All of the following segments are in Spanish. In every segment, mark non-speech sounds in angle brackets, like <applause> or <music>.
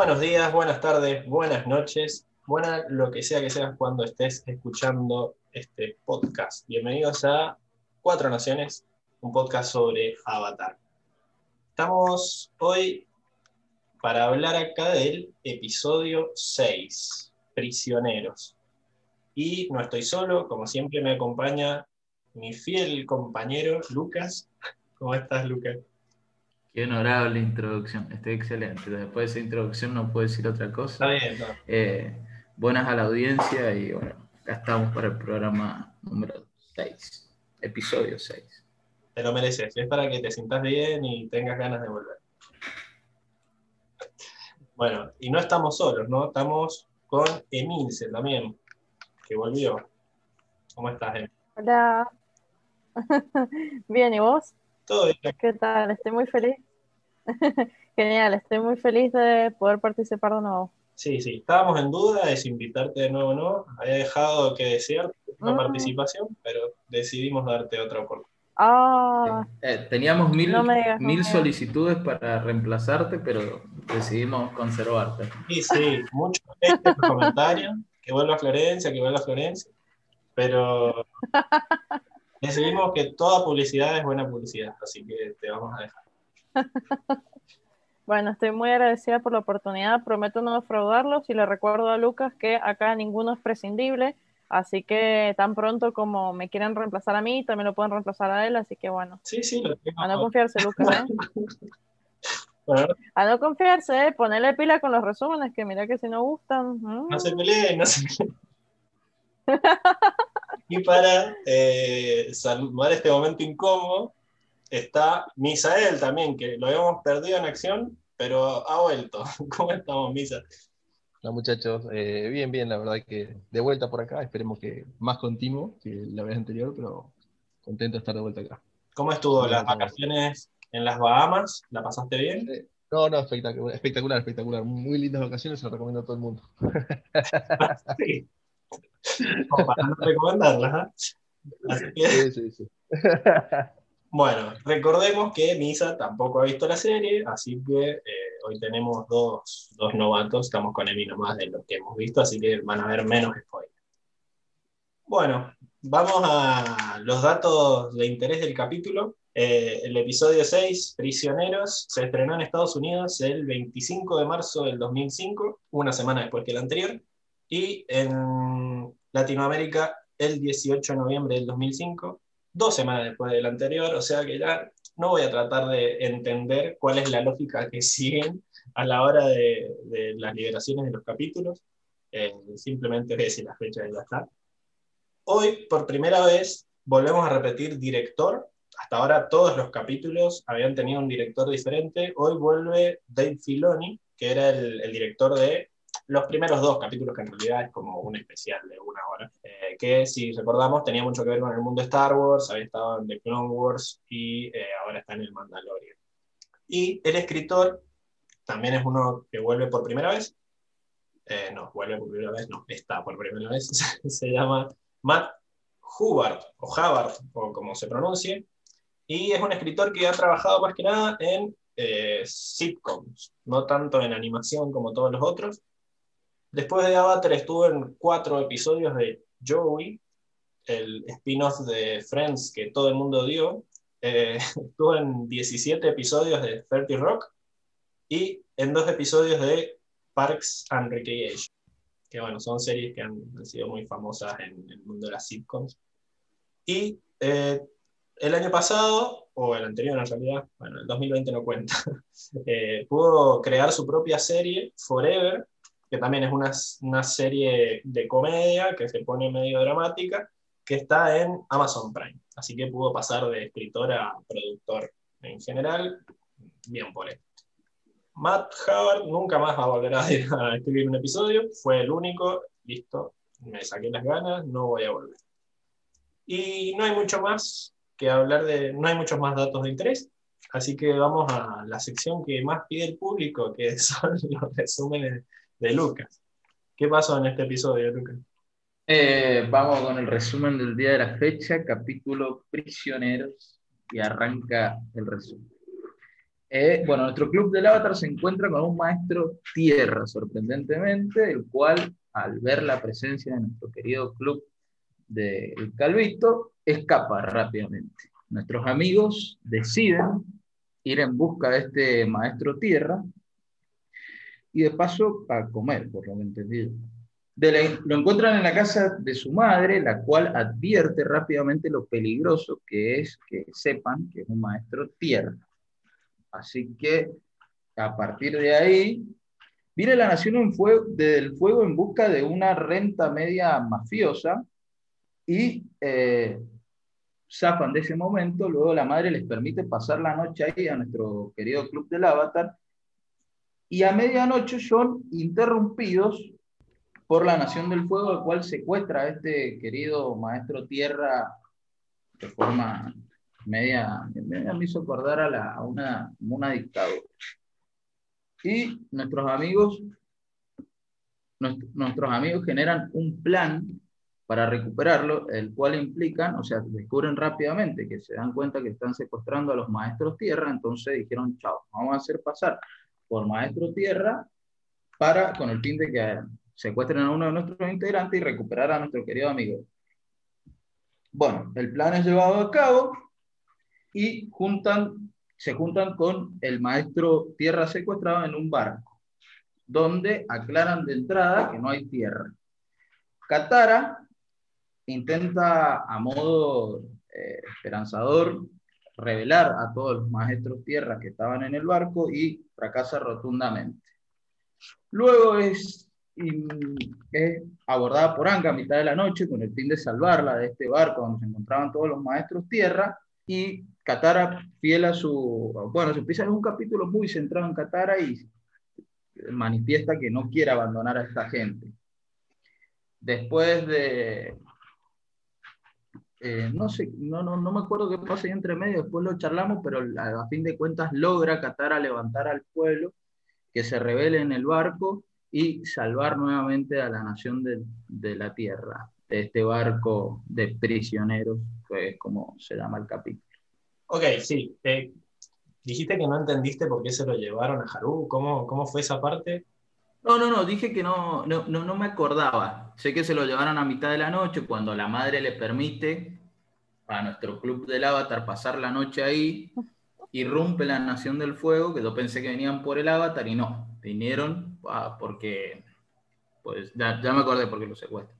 Buenos días, buenas tardes, buenas noches, buena lo que sea que seas cuando estés escuchando este podcast. Bienvenidos a Cuatro Naciones, un podcast sobre Avatar. Estamos hoy para hablar acá del episodio 6, Prisioneros. Y no estoy solo, como siempre me acompaña mi fiel compañero Lucas. ¿Cómo estás, Lucas? Qué honorable introducción, estoy excelente. Después de esa introducción no puedo decir otra cosa. Está bien, eh, buenas a la audiencia y bueno, acá estamos para el programa número 6, episodio 6. Te lo mereces, es para que te sientas bien y tengas ganas de volver. Bueno, y no estamos solos, ¿no? Estamos con Emilce también, que volvió. ¿Cómo estás, Emilce? Hola. <laughs> bien, ¿y vos? Todo bien. ¿Qué tal? Estoy muy feliz. <laughs> Genial, estoy muy feliz de poder participar de nuevo. Sí, sí, estábamos en duda de si invitarte de nuevo o no. Había dejado que desear una Mm. participación, pero decidimos darte otra oportunidad. Ah, Eh, teníamos mil, No digas, no mil digas. solicitudes para reemplazarte, pero decidimos conservarte. Sí, sí, muchos comentarios, que vuelva Florencia, que vuelva Florencia, pero <laughs> decidimos que toda publicidad es buena publicidad, así que te vamos a dejar. <laughs> bueno, estoy muy agradecida por la oportunidad. Prometo no defraudarlos y le recuerdo a Lucas que acá ninguno es prescindible. Así que tan pronto como me quieran reemplazar a mí, también lo pueden reemplazar a él. Así que bueno, Sí, sí, lo tengo. a no confiarse, Lucas. ¿eh? <laughs> A no confiarse, ¿eh? ponerle pila con los resúmenes, que mira que si no gustan. mm. no se peleen, no se peleen. <laughs> Y para eh, salvar este momento incómodo, está Misael también, que lo habíamos perdido en acción, pero ha vuelto. <laughs> ¿Cómo estamos, Misa? Hola muchachos, Eh, bien, bien, la verdad que de vuelta por acá, esperemos que más continuo que la vez anterior, pero contento de estar de vuelta acá. ¿Cómo estuvo las vacaciones en las Bahamas? ¿La pasaste bien? No, no, espectacular, espectacular, espectacular, muy lindas vacaciones, se lo recomiendo a todo el mundo. <laughs> Sí. Para no recomendarlas. Así que, Sí, sí, sí. <laughs> bueno, recordemos que Misa tampoco ha visto la serie, así que eh, hoy tenemos dos, dos novatos, estamos con Emi nomás de los que hemos visto, así que van a ver menos spoilers. Bueno, vamos a los datos de interés del capítulo. Eh, el episodio 6, Prisioneros, se estrenó en Estados Unidos el 25 de marzo del 2005, una semana después que el anterior, y en Latinoamérica el 18 de noviembre del 2005, dos semanas después del anterior, o sea que ya no voy a tratar de entender cuál es la lógica que <laughs> siguen a la hora de, de las liberaciones de los capítulos, Eh, simplemente voy a decir la fecha y ya está. Hoy, por primera vez, volvemos a repetir director. Hasta ahora todos los capítulos habían tenido un director diferente. Hoy vuelve Dave Filoni, que era el, el director de los primeros dos capítulos, que en realidad es como un especial de una hora, eh, que si recordamos tenía mucho que ver con el mundo de Star Wars, había estado en The Clone Wars y eh, ahora está en el Mandalorian. Y el escritor también es uno que vuelve por primera vez. Eh, no, vuelve por primera vez, no, está por primera vez. <laughs> se llama Matt Hubbard, o Hubbard, o como se pronuncie, y es un escritor que ha trabajado más que nada en eh, sitcoms, no tanto en animación como todos los otros. Después de Avatar estuvo en cuatro episodios de Joey, el spin-off de Friends que todo el mundo dio. Eh, <laughs> estuvo en 17 episodios de 30 Rock y en dos episodios de Parks and Recreation que bueno, son series que han, sido muy famosas en el mundo de las sitcoms. Y eh, el año pasado, o el anterior en realidad, bueno, el 2020 no cuenta, <laughs> eh, pudo crear su propia serie, Forever, que también es una, una serie de comedia que se pone medio dramática, que está en Amazon Prime. Así que pudo pasar de escritor a productor en general, bien por él. Matt Howard nunca más va a volver <laughs> a, escribir un episodio, fue el único, listo, me saqué las ganas, no voy a volver. Y no hay mucho más que hablar de, no hay muchos más datos de interés, así que vamos a la sección que más pide el público, que <laughs> son los resúmenes de Lucas. ¿Qué pasó en este episodio, Lucas? Eh, vamos con el resumen del día de la fecha, capítulo Prisioneros, y arranca el resumen. Eh, bueno, nuestro club del avatar se encuentra con un maestro tierra, sorprendentemente, el cual, al ver la presencia de nuestro querido club del Calvito, escapa rápidamente. Nuestros amigos deciden ir en busca de este maestro tierra y de paso a comer, por lo que entendido. lo encuentran en la casa de su madre, la cual advierte rápidamente lo peligroso que es que sepan que es un maestro tierra. Así que a partir de ahí, viene la nación del fuego en busca de una renta media mafiosa y eh, zafan de ese momento. Luego la madre les permite pasar la noche ahí a nuestro querido club del Avatar. Y a medianoche son interrumpidos por la Nación del Fuego, el cual secuestra a este querido maestro tierra de forma media, me hizo acordar a, la, a una, una dictadura. Y nuestros amigos, nuestros amigos generan un plan para recuperarlo, el cual implican, o sea, descubren rápidamente que se dan cuenta que están secuestrando a los maestros tierra, entonces dijeron, chao, vamos a hacer pasar por maestro tierra para, con el fin de que secuestren a uno de nuestros integrantes y recuperar a nuestro querido amigo. Bueno, el plan es llevado a cabo y juntan, se juntan con el maestro tierra secuestrado en un barco, donde aclaran de entrada que no hay tierra. Katara intenta a modo eh, esperanzador revelar a todos los maestros tierra que estaban en el barco y fracasa rotundamente. Luego es, es abordada por Anga a mitad de la noche con el fin de salvarla de este barco donde se encontraban todos los maestros tierra y Katara, fiel a su. Bueno, se empieza en un capítulo muy centrado en Katara y manifiesta que no quiere abandonar a esta gente. Después de. Eh, no sé, no, no, no me acuerdo qué pasa ahí entre medio, después lo charlamos, pero a, fin de cuentas logra Katara levantar al pueblo, que se revele en el barco y salvar nuevamente a la nación de, de la tierra, de este barco de prisioneros, es como se llama el capítulo. Ok, sí. Eh, dijiste que no entendiste por qué se lo llevaron a Haru. ¿Cómo, cómo fue esa parte? No, no, no, dije que no, no, no, me acordaba. Sé que se lo llevaron a mitad de la noche cuando la madre le permite a nuestro club del avatar pasar la noche ahí, irrumpe la Nación del Fuego, que yo pensé que venían por el avatar y no, vinieron porque, pues ya, me acordé por qué lo secuestran.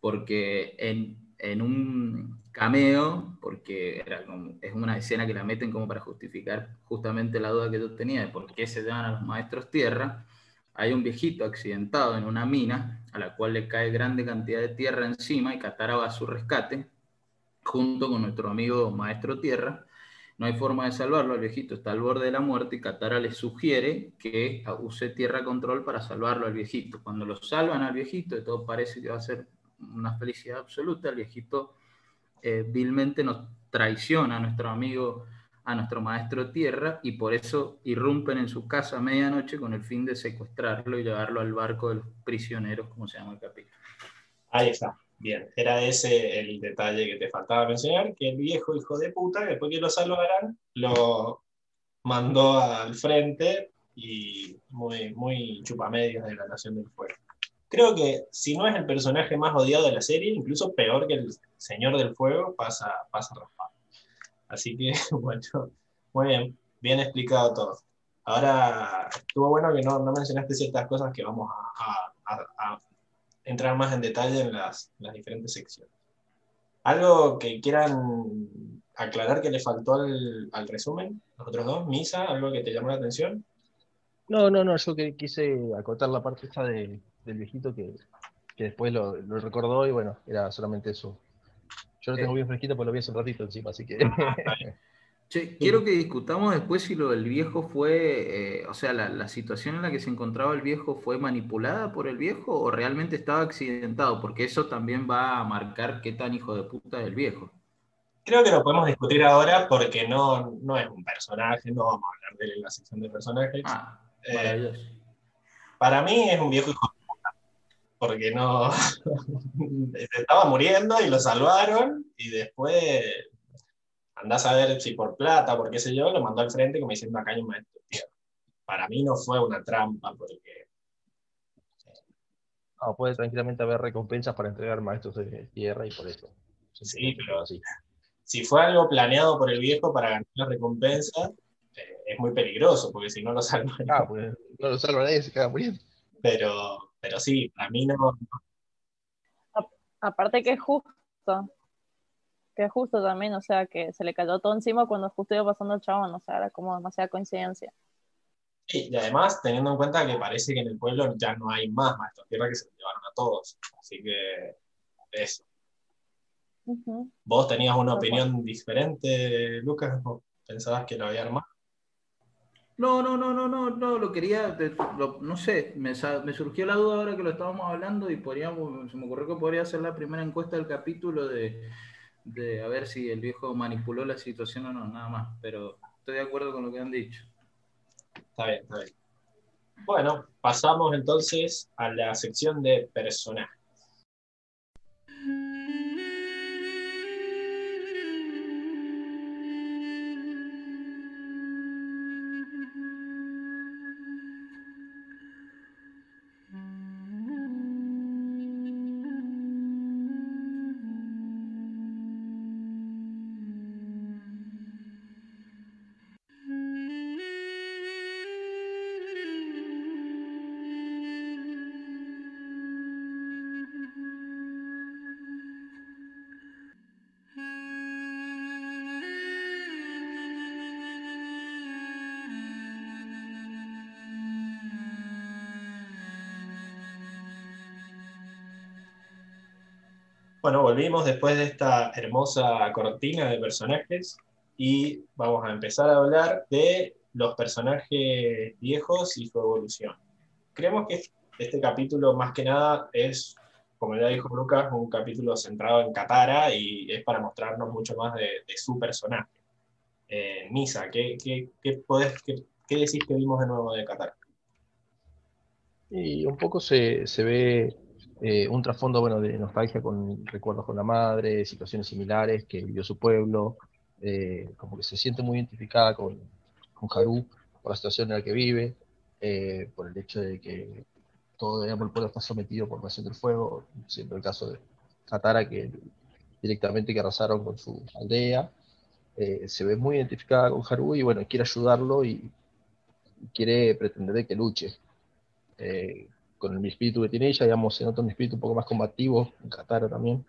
Porque en, en un cameo, porque era es una escena que la meten como para justificar justamente la duda que yo tenía de por qué se llaman a los maestros tierra. Hay un viejito accidentado en una mina a la cual le cae grande cantidad de tierra encima y Katara va a su rescate junto con nuestro amigo maestro tierra. No hay forma de salvarlo, el viejito está al borde de la muerte y Katara le sugiere que use tierra control para salvarlo al viejito. Cuando lo salvan al viejito, y todo parece que va a ser una felicidad absoluta, el viejito eh, vilmente nos traiciona a nuestro amigo, a nuestro maestro tierra, y por eso irrumpen en su casa a medianoche con el fin de secuestrarlo y llevarlo al barco de los prisioneros, como se llama el capítulo. Ahí está. Bien, era ese el detalle que te faltaba mencionar, que el viejo hijo de puta, después que lo salvaran, lo mandó al frente y muy, muy chupamedios de la Nación del Fuego creo que si no es el personaje más odiado de la serie, incluso peor que el Señor del Fuego, pasa, pasa raspado. Así que, <laughs> bueno, muy bien, bien explicado todo. Ahora, estuvo bueno que no, no mencionaste ciertas cosas que vamos a, entrar más en detalle en las, diferentes secciones. ¿Algo que quieran aclarar que le faltó al, resumen? Los otros dos, Misa, ¿algo que te llamó la atención? No, no, no, yo que quise acotar la parte esta de, del viejito que, después lo, recordó y bueno, era solamente eso. Yo lo tengo bien fresquito porque lo vi hace un ratito encima, así que... <laughs> Che, quiero que discutamos después si lo del viejo fue, eh, o sea, la, situación en la que se encontraba el viejo fue manipulada por el viejo o realmente estaba accidentado, porque eso también va a marcar qué tan hijo de puta es el viejo. Creo que lo podemos discutir ahora porque no, no es un personaje, no vamos a hablar de él en la sección de personajes. Ah, eh, para mí es un viejo hijo de puta, porque no <laughs> estaba muriendo y lo salvaron y después andás a ver si por plata, por qué sé yo, lo mandó al frente como diciendo acá hay un maestro de tierra. Para mí no fue una trampa, porque No, puede tranquilamente haber recompensas para entregar maestros de tierra y por eso. Sí, pero- así. si fue algo planeado por el viejo para ganar la recompensa, eh, es muy peligroso, porque si no lo salva. Ah, pues no lo salva nadie, se caga muriendo. Pero, pero sí, para mí no. Aparte que es justo. Que es justo también, o sea, que se le cayó todo encima cuando justo iba pasando el chabón, o sea, era como demasiada coincidencia. Y además, teniendo en cuenta que parece que en el pueblo ya no hay más maestros tierra que se los llevaron a todos. Así que eso. ¿Vos tenías una opinión diferente, Lucas? ¿O pensabas que lo había armado? No, no, no, no, no, no, lo quería, no sé, me, surgió la duda ahora que lo estábamos hablando y podríamos, se me ocurrió que podría ser la primera encuesta del capítulo de, de a ver si el viejo manipuló la situación o no, nada más, pero estoy de acuerdo con lo que han dicho. Está bien, está bien. Bueno, pasamos entonces a la sección de personajes. Volvimos después de esta hermosa cortina de personajes y vamos a empezar a hablar de los personajes viejos y su evolución. Creemos que este capítulo más que nada es, como ya dijo Lucas, un capítulo centrado en Katara y es para mostrarnos mucho más de, de su personaje. Eh, Misa, ¿qué, qué, qué, podés, qué, decís que vimos de nuevo de Katara? Y un poco se, se ve eh, un trasfondo bueno, de nostalgia con recuerdos con la madre, situaciones similares que vivió su pueblo, eh, como que se siente muy identificada con, con Haru por la situación en la que vive, eh, por el hecho de que todo el pueblo está sometido por Nación del Fuego, siendo el caso de Katara, que directamente que arrasaron con su aldea, se ve muy identificada con Haru y bueno, quiere ayudarlo y quiere pretender que luche. Con el espíritu que tiene ella, digamos, se nota un espíritu un poco más combativo, en Katara también.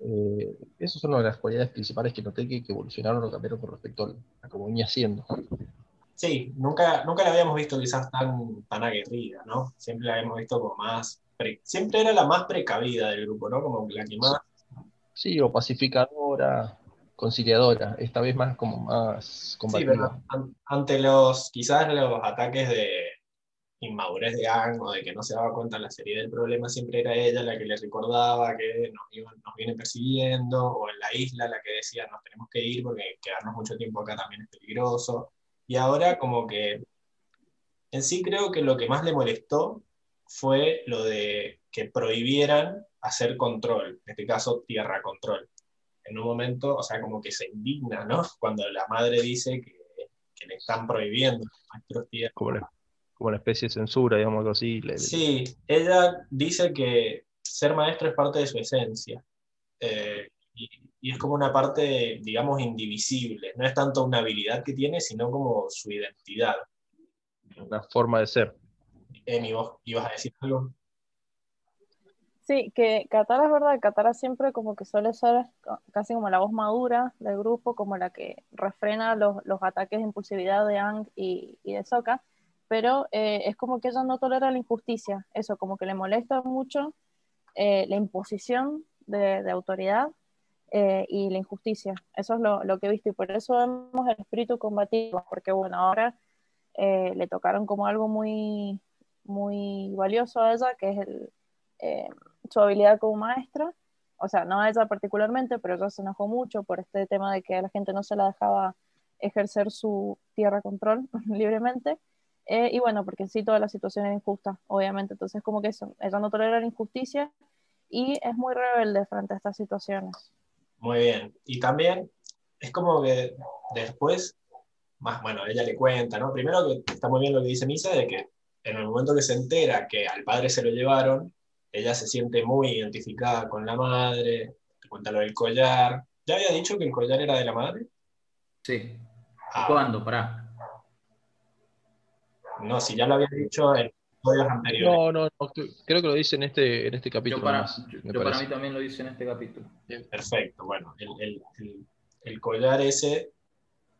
Eh, esas son una de las cualidades principales que noté que, que evolucionaron o cambiaron con respecto a, a como venía siendo. Sí, nunca, nunca la habíamos visto quizás tan, tan aguerrida, ¿no? Siempre la habíamos visto como más... pre- siempre era la más precavida del grupo, ¿no? Como la que más... Sí, o pacificadora, conciliadora, esta vez más como más Sí, combativa. pero an- ante los, quizás los ataques de inmadurez de Ang o de que no se daba cuenta la seriedad del problema, siempre era ella la que le recordaba que nos, iban, nos vienen persiguiendo, o en la isla la que decía nos tenemos que ir porque quedarnos mucho tiempo acá también es peligroso. Y ahora como que en sí creo que lo que más le molestó fue lo de que prohibieran hacer control, en este caso tierra control. En un momento, o sea, como que se indigna, ¿no? <laughs> Cuando la madre dice que, le están prohibiendo a los maestros tierra. Como una, especie de censura, digamos, algo así. le- Sí, ella dice que ser maestro es parte de su esencia. Eh, y, y es como una parte, digamos, indivisible. No es tanto una habilidad que tiene, sino como su identidad. una forma de ser. Emi, vos ibas a decir algo. Sí, que Katara es verdad, Katara siempre como que suele ser ca- casi como la voz madura del grupo, como la que refrena los, los ataques de impulsividad de Ang y, y de Sokka, pero eh, es como que ella no tolera la injusticia, eso, como que le molesta mucho eh, la imposición de, de autoridad eh, y la injusticia, eso es lo, lo que he visto y por eso vemos el espíritu combativo, porque bueno, ahora eh, le tocaron como algo muy, muy valioso a ella, que es el... eh, su habilidad como maestra, o sea, no a ella particularmente, pero ella se enojó mucho por este tema de que a la gente no se la dejaba ejercer su tierra control <laughs> libremente. Eh, y bueno, porque sí toda la situación era injusta, obviamente. Entonces, como que eso, ella no tolera la injusticia y es muy rebelde frente a estas situaciones. Muy bien. Y también es como que después, más bueno, ella le cuenta, ¿no? Primero que está muy bien lo que dice Misa, de que en el momento que se entera que al padre se lo llevaron, ella se siente muy identificada con la madre, te cuenta lo del collar. ¿Ya había dicho que el collar era de la madre? Sí. Ah. ¿Cuándo? Pará. No, si ya lo había dicho en episodios anteriores. No, no, no, creo que lo dice en este, en este capítulo. Yo para, para mí también lo dice en este capítulo. Perfecto, bueno, el, el, collar ese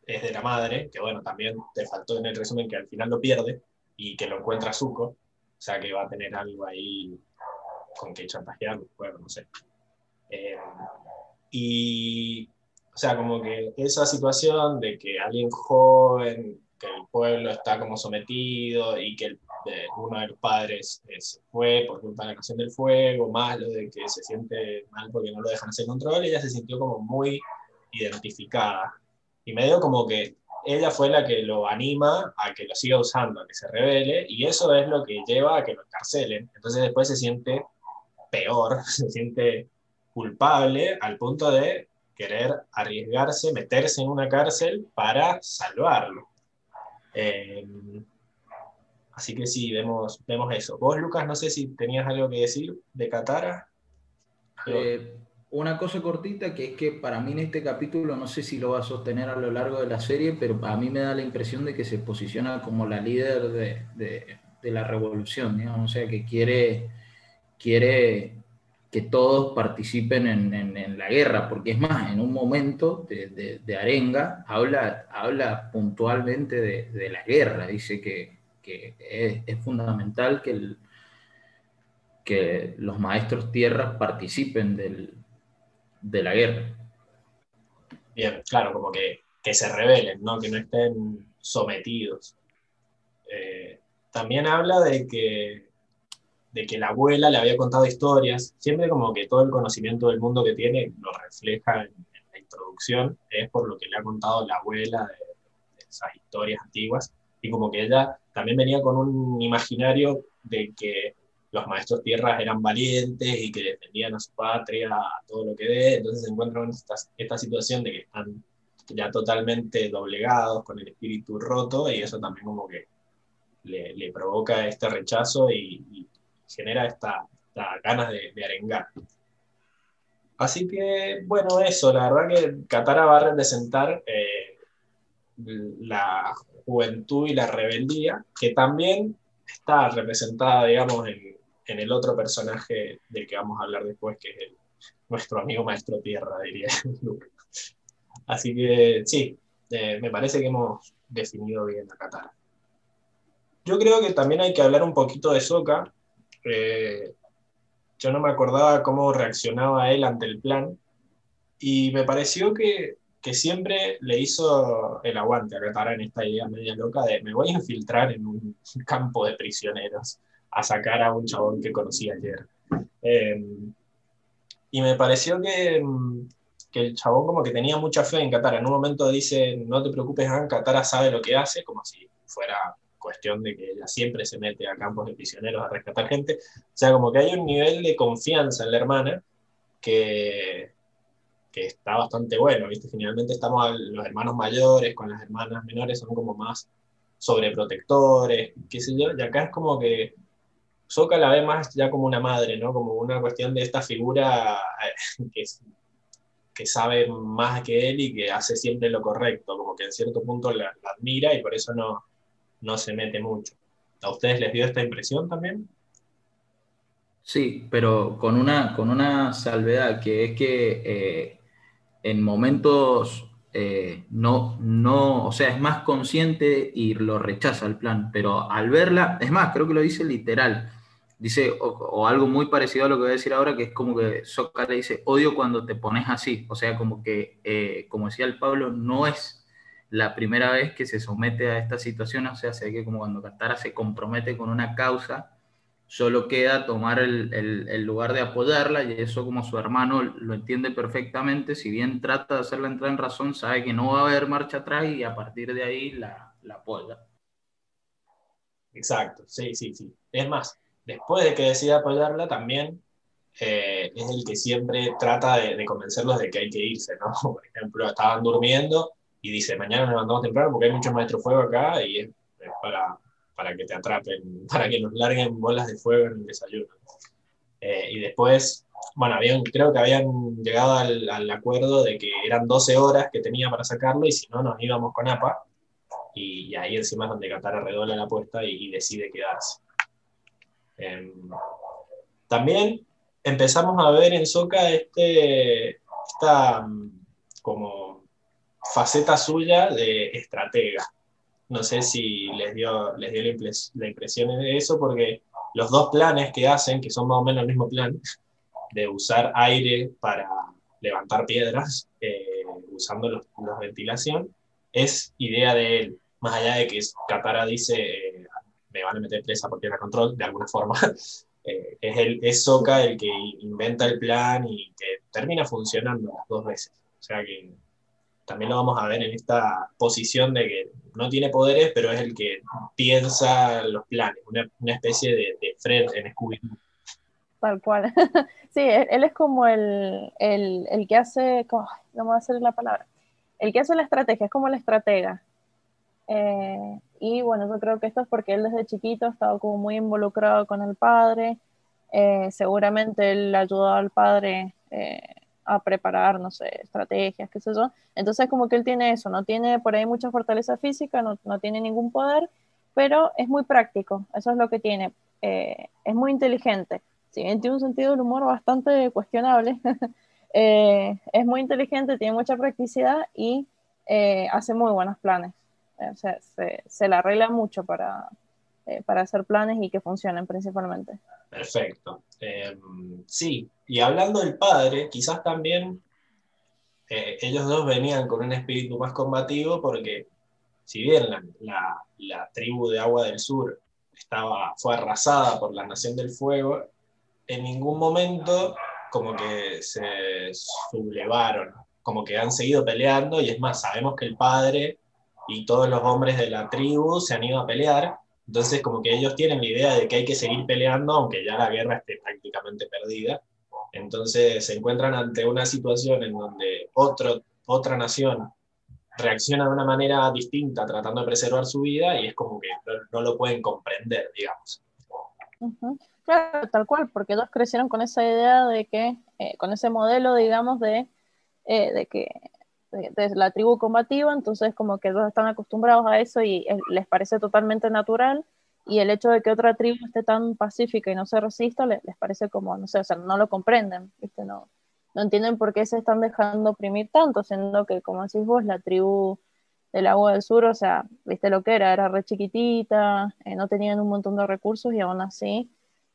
es de la madre, que bueno, también te faltó en el resumen que al final lo pierde y que lo encuentra Zuko, o sea que va a tener algo ahí con que chantajear, bueno, no sé. Eh, y, o sea, como que esa situación de que alguien joven, que el pueblo está como sometido y que uno de los padres eh, se fue por culpa de la canción del fuego, más lo de que se siente mal porque no lo dejan hacer control, ella se sintió como muy identificada. Y medio como que ella fue la que lo anima a que lo siga usando, a que se revele, y eso es lo que lleva a que lo encarcelen. Entonces después se siente peor, <laughs> se siente culpable al punto de querer arriesgarse, meterse en una cárcel para salvarlo. Eh, así que sí, vemos, vemos eso. Vos, Lucas, no sé si tenías algo que decir de Katara. Eh, una cosa cortita que es que para mí en este capítulo, no sé si lo va a sostener a lo largo de la serie, pero a mí me da la impresión de que se posiciona como la líder de, de la revolución, o sea, que quiere, quiere que todos participen en, la guerra, porque es más, en un momento de, Arenga habla, habla puntualmente de, la guerra, dice que, es, fundamental que, que los maestros tierras participen de la guerra. Bien, claro, como que, se rebelen, ¿no? que no estén sometidos. Eh, también habla de que de que la abuela le había contado historias, siempre como que todo el conocimiento del mundo que tiene lo refleja en, la introducción, es por lo que le ha contado la abuela de, esas historias antiguas, y como que ella también venía con un imaginario de que los maestros tierras eran valientes y que defendían a su patria, a todo lo que dé, entonces se encuentran en esta, esta situación de que están ya totalmente doblegados, con el espíritu roto, y eso también como que le, provoca este rechazo y, genera esta, ganas de, arengar. Así que, bueno, eso, la verdad que Katara va a representar eh, la juventud y la rebeldía, que también está representada, digamos, en, el otro personaje del que vamos a hablar después, que es nuestro amigo Maestro Tierra, diría <laughs> Así que sí, eh, me parece que hemos definido bien a Katara. Yo creo que también hay que hablar un poquito de Soka, eh, yo no me acordaba cómo reaccionaba él ante el plan y me pareció que, siempre le hizo el aguante a Katara en esta idea media loca de me voy a infiltrar en un <laughs> campo de prisioneros a sacar a un chabón que conocí ayer. Em, y me pareció que, que, el chabón como que tenía mucha fe en Katara. En un momento dice, no te preocupes, Katara sabe lo que hace, como si fuera cuestión de que ella siempre se mete a campos de prisioneros a rescatar gente. O sea, como que hay un nivel de confianza en la hermana que, que está bastante bueno, ¿viste? Generalmente estamos los hermanos mayores con las hermanas menores, son como más sobreprotectores, qué sé yo, y acá es como que Soka la ve más ya como una madre, ¿no? Como una cuestión de esta figura eh, <laughs> que, que sabe más que él y que hace siempre lo correcto, como que en cierto punto la admira y por eso no, no se mete mucho. ¿A ustedes les dio esta impresión también? Sí, pero con una, con una salvedad, que es que eh, en momentos eh, no, no, o sea, es más consciente y lo rechaza el plan, pero al verla, es más, creo que lo dice literal, dice, o, algo muy parecido a lo que voy a decir ahora, que es como que Soca le dice, odio cuando te pones así, o sea, como que, eh, como decía el Pablo, no es la primera vez que se somete a esta situación, o sea, sé que como cuando Katara se compromete con una causa, solo queda tomar el, lugar de apoyarla y eso como su hermano lo entiende perfectamente, si bien trata de hacerla entrar en razón, sabe que no va a haber marcha atrás y a partir de ahí la, la apoya. Exacto, sí, sí, sí. Es más, después de que decida apoyarla, también eh, es el que siempre trata de, convencerlos de que hay que irse, ¿no? <laughs> Por ejemplo, estaban durmiendo y dice, mañana nos levantamos temprano porque hay muchos maestros fuego acá y es, para, para, que te atrapen, <laughs> para que nos larguen bolas de fuego en el desayuno. Eh, y después, bueno, habían, creo que habían llegado al, al, acuerdo de que eran 12 horas que tenía para sacarlo y si no nos íbamos con APA. Y, ahí encima es donde Qatar redobla la apuesta y, decide quedarse. Em, también empezamos a ver en Soca este, esta mm, como faceta suya de estratega. No sé si les dio, les dio la, impresión de eso, porque los dos planes que hacen, que son más o menos el mismo plan, de usar aire para levantar piedras, eh, usando los, ventilación, es idea de él. Más allá de que Katara dice, eh, me van a meter presa por tierra control, de alguna forma, <laughs> Eh, es, el, es Soka el que inventa el plan y que termina funcionando las dos veces. O sea que también lo vamos a ver en esta posición de que no tiene poderes, pero es el que piensa los planes, una, una especie de, de, Fred en scooby Tal cual. <laughs> sí, él es como el, el, el que hace, no me a hacer la palabra, el que hace la estrategia, es como el estratega. Eh, y bueno, yo creo que esto es porque él desde chiquito ha estado como muy involucrado con el padre. Eh, seguramente él ayudó al padre eh, a preparar, no sé, estrategias, qué sé yo. Entonces como que él tiene eso, no tiene por ahí mucha fortaleza física, no, no tiene ningún poder, pero es muy práctico, eso es lo que tiene. Eh, es muy inteligente, si bien tiene un sentido del humor bastante cuestionable, <laughs> es muy inteligente, tiene mucha practicidad y hace muy buenos planes. O sea, se, se la arregla mucho para, eh, para hacer planes y que funcionen principalmente. Perfecto. Eh, sí, y hablando del padre, quizás también eh, ellos dos venían con un espíritu más combativo porque si bien la, la, la, tribu de Agua del Sur estaba, fue arrasada por la Nación del Fuego, en ningún momento como que se sublevaron, como que han seguido peleando y es más, sabemos que el padre y todos los hombres de la tribu se han ido a pelear. Entonces, como que ellos tienen la idea de que hay que seguir peleando, aunque ya la guerra esté prácticamente perdida. Entonces, se encuentran ante una situación en donde otro, otra nación reacciona de una manera distinta tratando de preservar su vida y es como que no, lo pueden comprender, digamos. Claro, tal cual, porque ellos crecieron con esa idea de que, eh, con ese modelo, digamos, de, eh, de que de, la tribu combativa, entonces como que ellos están acostumbrados a eso y les parece totalmente natural y el hecho de que otra tribu esté tan pacífica y no se resista les, parece como, no sé, o sea, no lo comprenden, ¿viste? No, no entienden por qué se están dejando oprimir tanto, siendo que, como decís vos, la tribu del agua del sur, o sea, viste lo que era, era re chiquitita, eh, no tenían un montón de recursos y aún así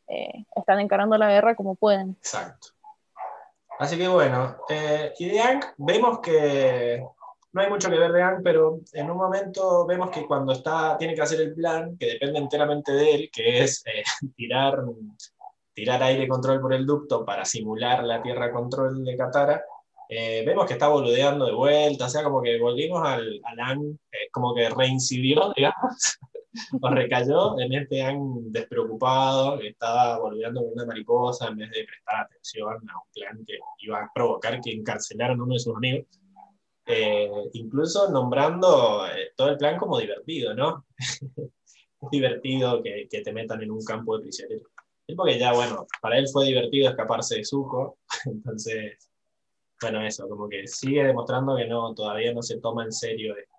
eh, están encarando la guerra como pueden. Exacto. Así que bueno, eh, y de Ang vemos que no hay mucho que ver de Ang, pero en un momento vemos que cuando está, tiene que hacer el plan, que depende enteramente de él, que es eh, <laughs> tirar, tirar aire control por el ducto para simular la tierra control de Katara, eh, vemos que está boludeando de vuelta, o sea, como que volvimos al, al Ang, como que reincidió, <laughs> digamos, <laughs> o recayó en este Ang despreocupado, estaba volviendo con una mariposa en vez de prestar atención a un plan que iba a provocar que encarcelaran a uno de sus amigos. Eh, incluso nombrando eh, todo el plan como divertido, ¿no? <laughs> es divertido que, que, te metan en un campo de prisioneros. Porque ya, bueno, para él fue divertido escaparse de Zuko, <laughs> entonces, bueno, eso, como que sigue demostrando que no, todavía no se toma en serio esto.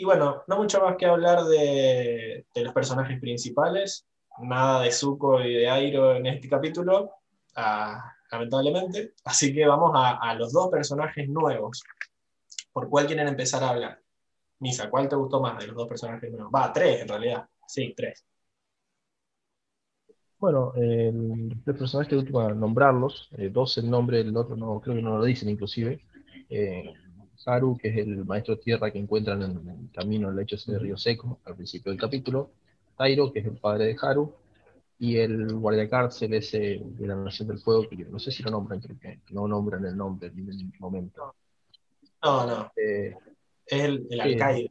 Y bueno, no mucho más que hablar de, los personajes principales, nada de Zuko y de Airo en este capítulo, ah, lamentablemente. Así que vamos a, los dos personajes nuevos. ¿Por cuál quieren empezar a hablar? Misa, ¿cuál te gustó más de los dos personajes nuevos? Va, tres en realidad. Sí, tres. Bueno, el, el personaje que nombrarlos, eh, dos el nombre, el otro no, creo que no lo dicen inclusive. Eh, Haru, que es el maestro tierra que encuentran en el camino al lecho de río seco, al principio del capítulo, Tairo, que es el padre de Haru, y el guardia cárcel ese de la Nación del Fuego, que no sé si lo nombran, creo que no nombran el nombre en ningún momento. No, no. Eh, es el, el alcaide,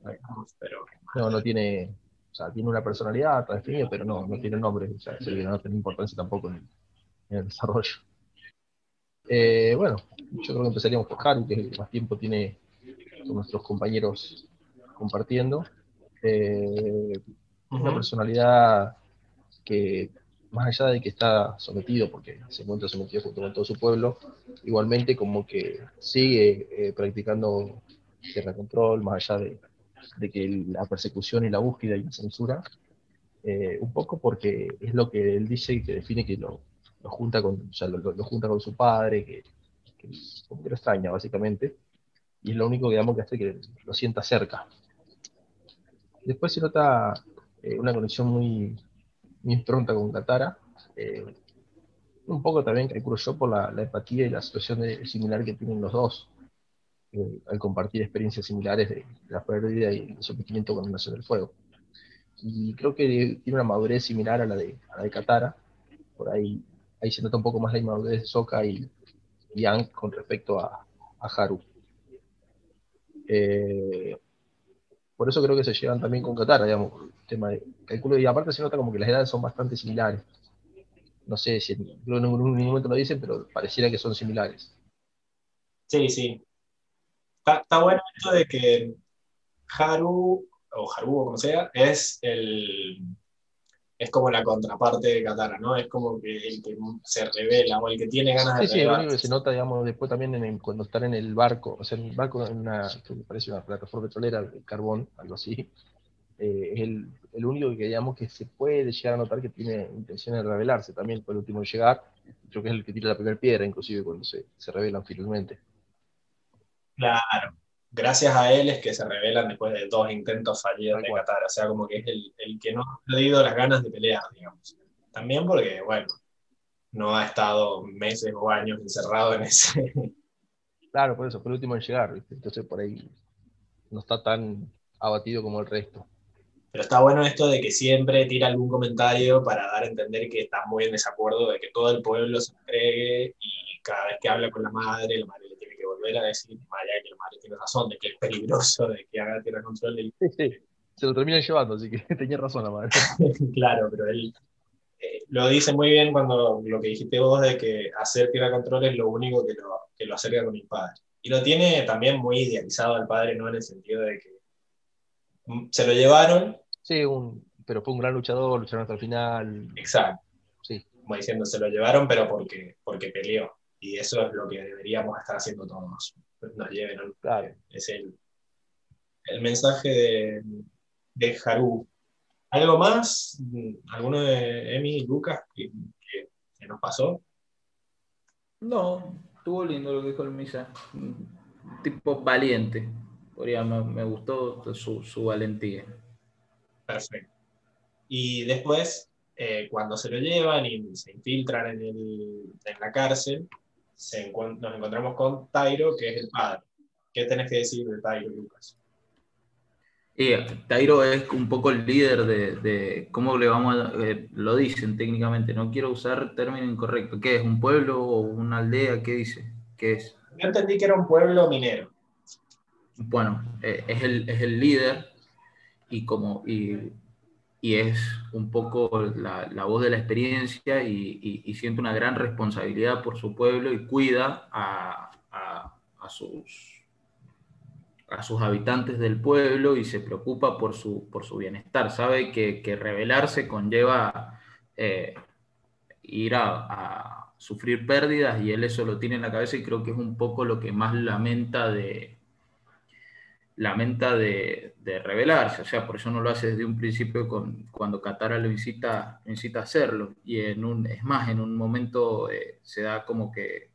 pero... No, no tiene, o sea, tiene una personalidad definida, pero no, no tiene nombre, o sea, no tiene importancia tampoco en, en el desarrollo. Eh, bueno, yo creo que empezaríamos por Haru, que es el que más tiempo tiene con nuestros compañeros compartiendo. Eh, Una personalidad que, más allá de que está sometido, porque se encuentra sometido junto con todo su pueblo, igualmente como que sigue eh, practicando tierra control, más allá de, de, que la persecución y la búsqueda y la censura, eh, un poco porque es lo que él dice y que define que lo, lo junta con, o sea, lo, lo, junta con su padre, que, que, como que lo extraña básicamente, y es lo único digamos, que hace que lo sienta cerca. Después se nota eh, una conexión muy, muy pronta con Katara, eh, un poco también calculo yo por la, la empatía y la situación de, similar que tienen los dos, eh, al compartir experiencias similares de, la pérdida y el sometimiento con la Nación del Fuego. Y creo que tiene una madurez similar a la de, a la de Katara, por ahí, ahí se nota un poco más la inmadurez de Sokka y, y Aang con respecto a, Haru. Eh, por eso creo que se llevan también con Katara, digamos, tema de cálculo, y aparte se nota como que las edades son bastante similares. No sé si en, en ningún momento lo dicen, pero pareciera que son similares. Sí, sí. Está, está bueno esto de que Haru, o Haru o como sea, es el, es como la contraparte de Katara, ¿no? Es como que el que se revela o el que tiene ganas de Sí, sí, único que se nota, digamos, después también en el, cuando están en el barco, o sea, en el barco, en una, que me parece una plataforma petrolera de carbón, algo así, eh, es el, el, único que, digamos, que se puede llegar a notar que tiene intención de revelarse también, fue el último en llegar, creo que es el que tira la primera piedra, inclusive cuando se, se revelan finalmente. Claro, gracias a él es que se revelan después de dos intentos fallidos de Qatar. O sea, como que es el, el, que no ha perdido las ganas de pelear, digamos. También porque, bueno, no ha estado meses o años encerrado en ese. <laughs> Claro, por eso, fue el último en llegar, ¿viste? entonces por ahí no está tan abatido como el resto. Pero está bueno esto de que siempre tira algún comentario para dar a entender que está muy en desacuerdo de que todo el pueblo se entregue y cada vez que habla con la madre, la madre volver a decir, vaya, que el madre tiene razón, de que es peligroso, de que haga tierra control. Del... Sí, sí, se lo terminan llevando, así que <laughs> tenía razón la madre. <laughs> claro, pero él eh, lo dice muy bien cuando lo que dijiste vos de que hacer tierra control es lo único que lo, que lo acerca con el padre. Y lo tiene también muy idealizado al padre, ¿no? En el sentido de que se lo llevaron. Sí, un, pero fue un gran luchador, lucharon hasta el final. Exacto. Sí. Como diciendo, se lo llevaron, pero porque, porque peleó. Y eso es lo que deberíamos estar haciendo todos. Nos lleven al claro. Es el, el mensaje de, de Haru. ¿Algo más? ¿Alguno de Emi y Lucas que, que, que, nos pasó? No, estuvo lindo lo que dijo el Misa. Tipo valiente. Podría, me, me gustó su, su, valentía. Perfecto. Y después, eh, cuando se lo llevan y se infiltran en, el, en la cárcel, se encuent nos encontramos con Tairo, que es el padre. ¿Qué tenés que decir de Tairo, Lucas? Y Tairo es un poco el líder de, de cómo le vamos a, eh, lo dicen técnicamente, no quiero usar término incorrecto. ¿Qué es? ¿Un pueblo o una aldea? ¿Qué dice? ¿Qué es? Yo entendí que era un pueblo minero. Bueno, eh, es, el, es el líder y como y, y es un poco la, voz de la experiencia y, siente una gran responsabilidad por su pueblo y cuida a, a, a, sus, a sus habitantes del pueblo y se preocupa por su, por su bienestar. Sabe que, que rebelarse conlleva eh, ir a, sufrir pérdidas y él eso lo tiene en la cabeza y creo que es un poco lo que más lamenta de, lamenta de, de, rebelarse, o sea, por eso no lo hace desde un principio con, cuando Katara lo incita, lo a hacerlo. Y en un, es más, en un momento eh, se da como que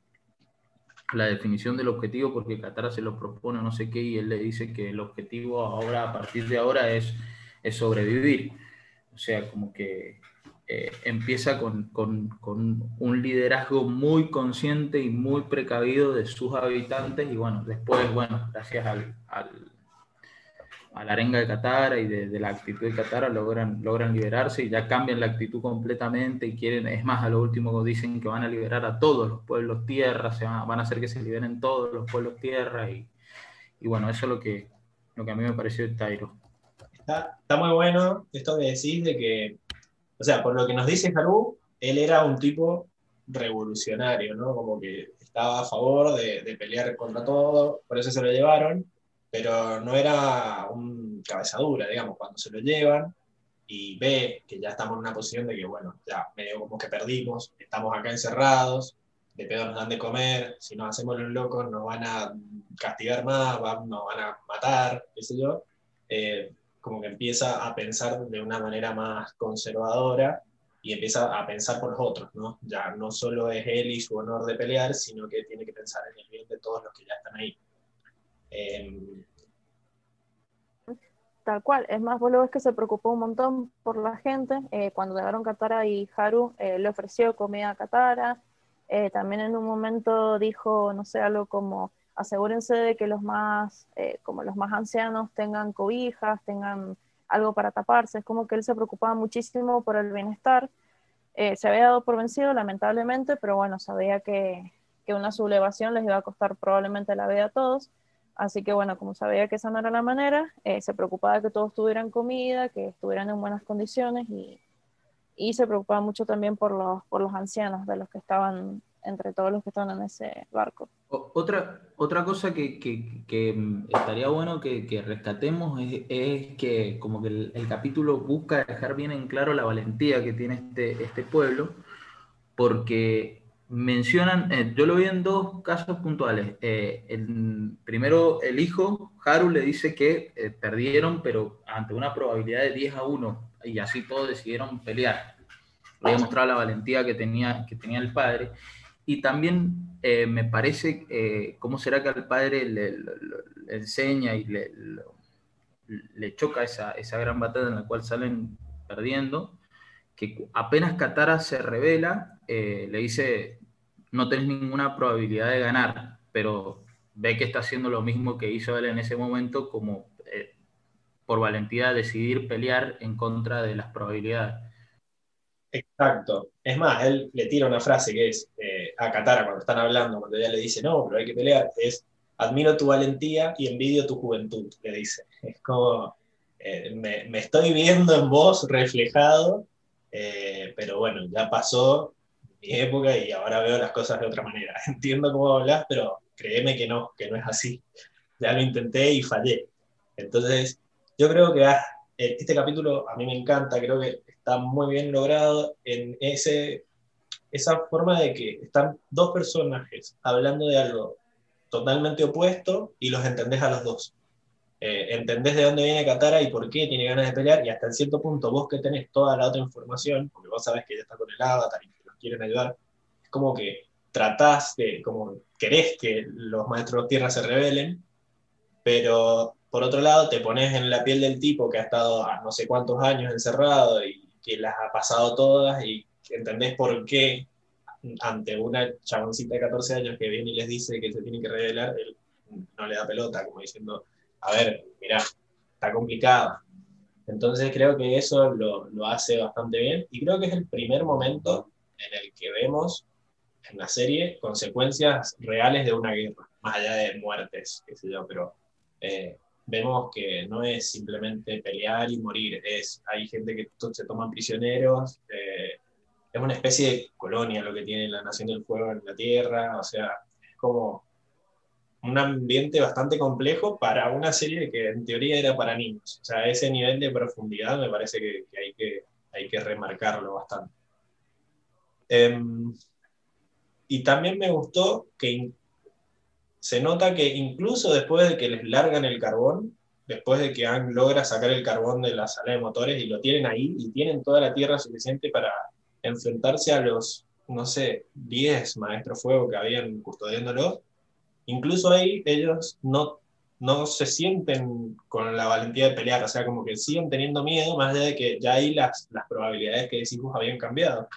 la definición del objetivo, porque Katara se lo propone, no sé qué, y él le dice que el objetivo ahora, a partir de ahora, es, es sobrevivir. O sea, como que eh, empieza con, con, un liderazgo muy consciente y muy precavido de sus habitantes, y bueno, después, bueno, gracias al a la arenga de Qatar y de, de, la actitud de Qatar logran, logran liberarse y ya cambian la actitud completamente y quieren, es más, a lo último dicen que van a liberar a todos los pueblos tierra, se van, van a hacer que se liberen todos los pueblos tierra y, y, bueno, eso es lo que, lo que a mí me pareció de Tairo. Está, está muy bueno esto que decís de que, o sea, por lo que nos dice Haru, él era un tipo revolucionario, ¿no? Como que estaba a favor de, de pelear contra todo, por eso se lo llevaron, pero no era un cabezadura, digamos, cuando se lo llevan y ve que ya estamos en una posición de que, bueno, ya medio como que perdimos, estamos acá encerrados, de pedo nos dan de comer, si nos hacemos los locos nos van a castigar más, nos van a matar, qué sé yo, eh, como que empieza a pensar de una manera más conservadora y empieza a pensar por los otros, ¿no? Ya no solo es él y su honor de pelear, sino que tiene que pensar en el bien de todos los que ya están ahí. Em, Tal cual, es más, vos lo ves que se preocupó un montón por la gente. Eh, cuando llegaron Katara y Haru, eh, le ofreció comida a Katara. Eh, también en un momento dijo, no sé, algo como, asegúrense de que los más, como los más ancianos tengan cobijas, tengan algo para taparse. Es como que él se preocupaba muchísimo por el bienestar. se había dado por vencido, lamentablemente, pero bueno, sabía que, que una sublevación les iba a costar probablemente la vida a todos. Así que bueno, como sabía que esa no era la manera, eh, se preocupaba que todos tuvieran comida, que estuvieran en buenas condiciones y, y, se preocupaba mucho también por los, por los ancianos, de los que estaban, entre todos los que estaban en ese barco. Otra, otra cosa que, que, estaría bueno que, que rescatemos es, es, que como que el, el, capítulo busca dejar bien en claro la valentía que tiene este, este pueblo, porque mencionan, eh, yo lo vi en dos casos puntuales. Eh, el, primero, el hijo, Haru, le dice que eh, perdieron, pero ante una probabilidad de 10 a 1, y así todos decidieron pelear. Le mostrado la valentía que tenía, que tenía el padre. Y también me parece, ¿cómo será que al padre le, enseña y le, le choca esa, esa gran batalla en la cual salen perdiendo? que apenas Katara se revela, le dice, no tenés ninguna probabilidad de ganar, pero ve que está haciendo lo mismo que hizo él en ese momento, como eh, por valentía decidir pelear en contra de las probabilidades. Exacto. Es más, él le tira una frase que es eh, a Katara cuando están hablando, cuando ella le dice, no, pero hay que pelear, es, admiro tu valentía y envidio tu juventud, le dice. <laughs> Es como, me, me, estoy viendo en vos reflejado eh, pero bueno, ya pasó mi época y ahora veo las cosas de otra manera. <laughs> Entiendo cómo hablas, pero créeme que no, que no es así. Ya lo intenté y fallé. Entonces, yo creo que ah, eh, este capítulo a mí me encanta, creo que está muy bien logrado en ese, esa forma de que están dos personajes hablando de algo totalmente opuesto y los entendés a los dos. Eh, entendés de dónde viene Katara y por qué tiene ganas de pelear, y hasta en cierto punto vos que tenés toda la otra información, porque vos sabés que ella está con el avatar y quieren ayudar, es como que tratás de, como querés que los maestros tierra se rebelen, pero por otro lado te pones en la piel del tipo que ha estado a no sé cuántos años encerrado y que las ha pasado todas y entendés por qué ante una chaboncita de 14 años que viene y les dice que se tiene que revelar, él no le da pelota, como diciendo, a ver, mira, está complicada. Entonces creo que eso lo, lo, hace bastante bien y creo que es el primer momento en el que vemos en la serie consecuencias reales de una guerra, más allá de muertes, qué sé yo, pero eh, vemos que no es simplemente pelear y morir, es, hay gente que se toman prisioneros, eh, es una especie de colonia lo que tiene la Nación del Fuego en la Tierra, o sea, es como un ambiente bastante complejo para una serie que en teoría era para niños. O sea, ese nivel de profundidad me parece que, que hay, que hay que remarcarlo bastante. Um, y también me gustó que se nota que incluso después de que les largan el carbón, después de que han logra sacar el carbón de la sala de motores y lo tienen ahí y tienen toda la tierra suficiente para enfrentarse a los, no sé, 10 maestros fuego que habían custodiándolo, incluso ahí ellos no, no se sienten con la valentía de pelear, o sea, como que siguen teniendo miedo, más allá de que ya ahí las, las probabilidades que decimos habían cambiado.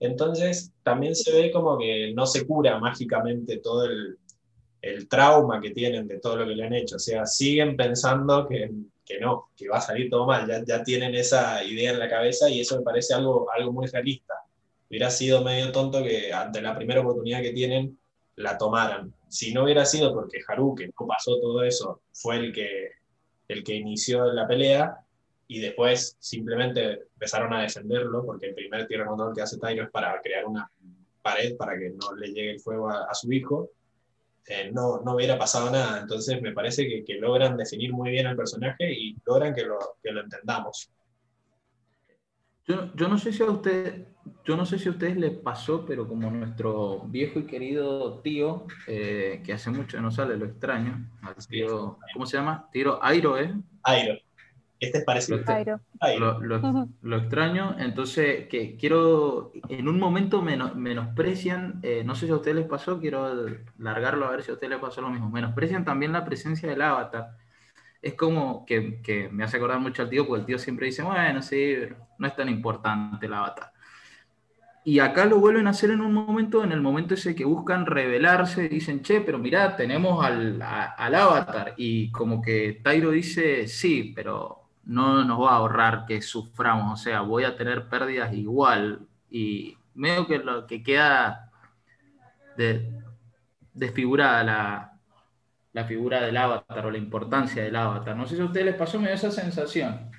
Entonces, también se ve como que no se cura mágicamente todo el, trauma que tienen de todo lo que le han hecho, o sea, siguen pensando que, no, que va a salir todo mal, ya, ya tienen esa idea en la cabeza y eso me parece algo, algo muy realista. Hubiera sido medio tonto que ante la primera oportunidad que tienen la tomaran. Si no hubiera sido porque Haru, que no pasó todo eso, fue el que, el que inició la pelea, y después simplemente empezaron a defenderlo, porque el primer tierra control que hace Tyro es para crear una pared para que no le llegue el fuego a, su hijo, eh, no, no hubiera pasado nada. Entonces me parece que, que, logran definir muy bien al personaje y logran que lo, que lo entendamos. Yo, yo, no sé si a usted, yo no sé si a ustedes les pasó, pero como nuestro viejo y querido tío, eh, que hace mucho no sale, lo extraño, tío, ¿cómo se llama? Tiro Airo, ¿eh? Airo. Este es parecido. Lo, lo, lo, extraño, entonces que quiero, en un momento menosprecian, eh, no sé si a ustedes les pasó, quiero largarlo a ver si a ustedes les pasó lo mismo, menosprecian también la presencia del avatar. Es como que, que me hace acordar mucho al tío, porque el tío siempre dice, bueno, sí, no es tan importante el avatar. Y acá lo vuelven a hacer en un momento, en el momento ese que buscan revelarse, dicen, che, pero mirá, tenemos al, al avatar. Y como que Tairo dice, sí, pero no nos va a ahorrar que suframos, o sea, voy a tener pérdidas igual. Y medio que lo que queda desfigurada la, la, figura del avatar o la importancia del avatar. No sé si a ustedes les pasó, me dio esa sensación.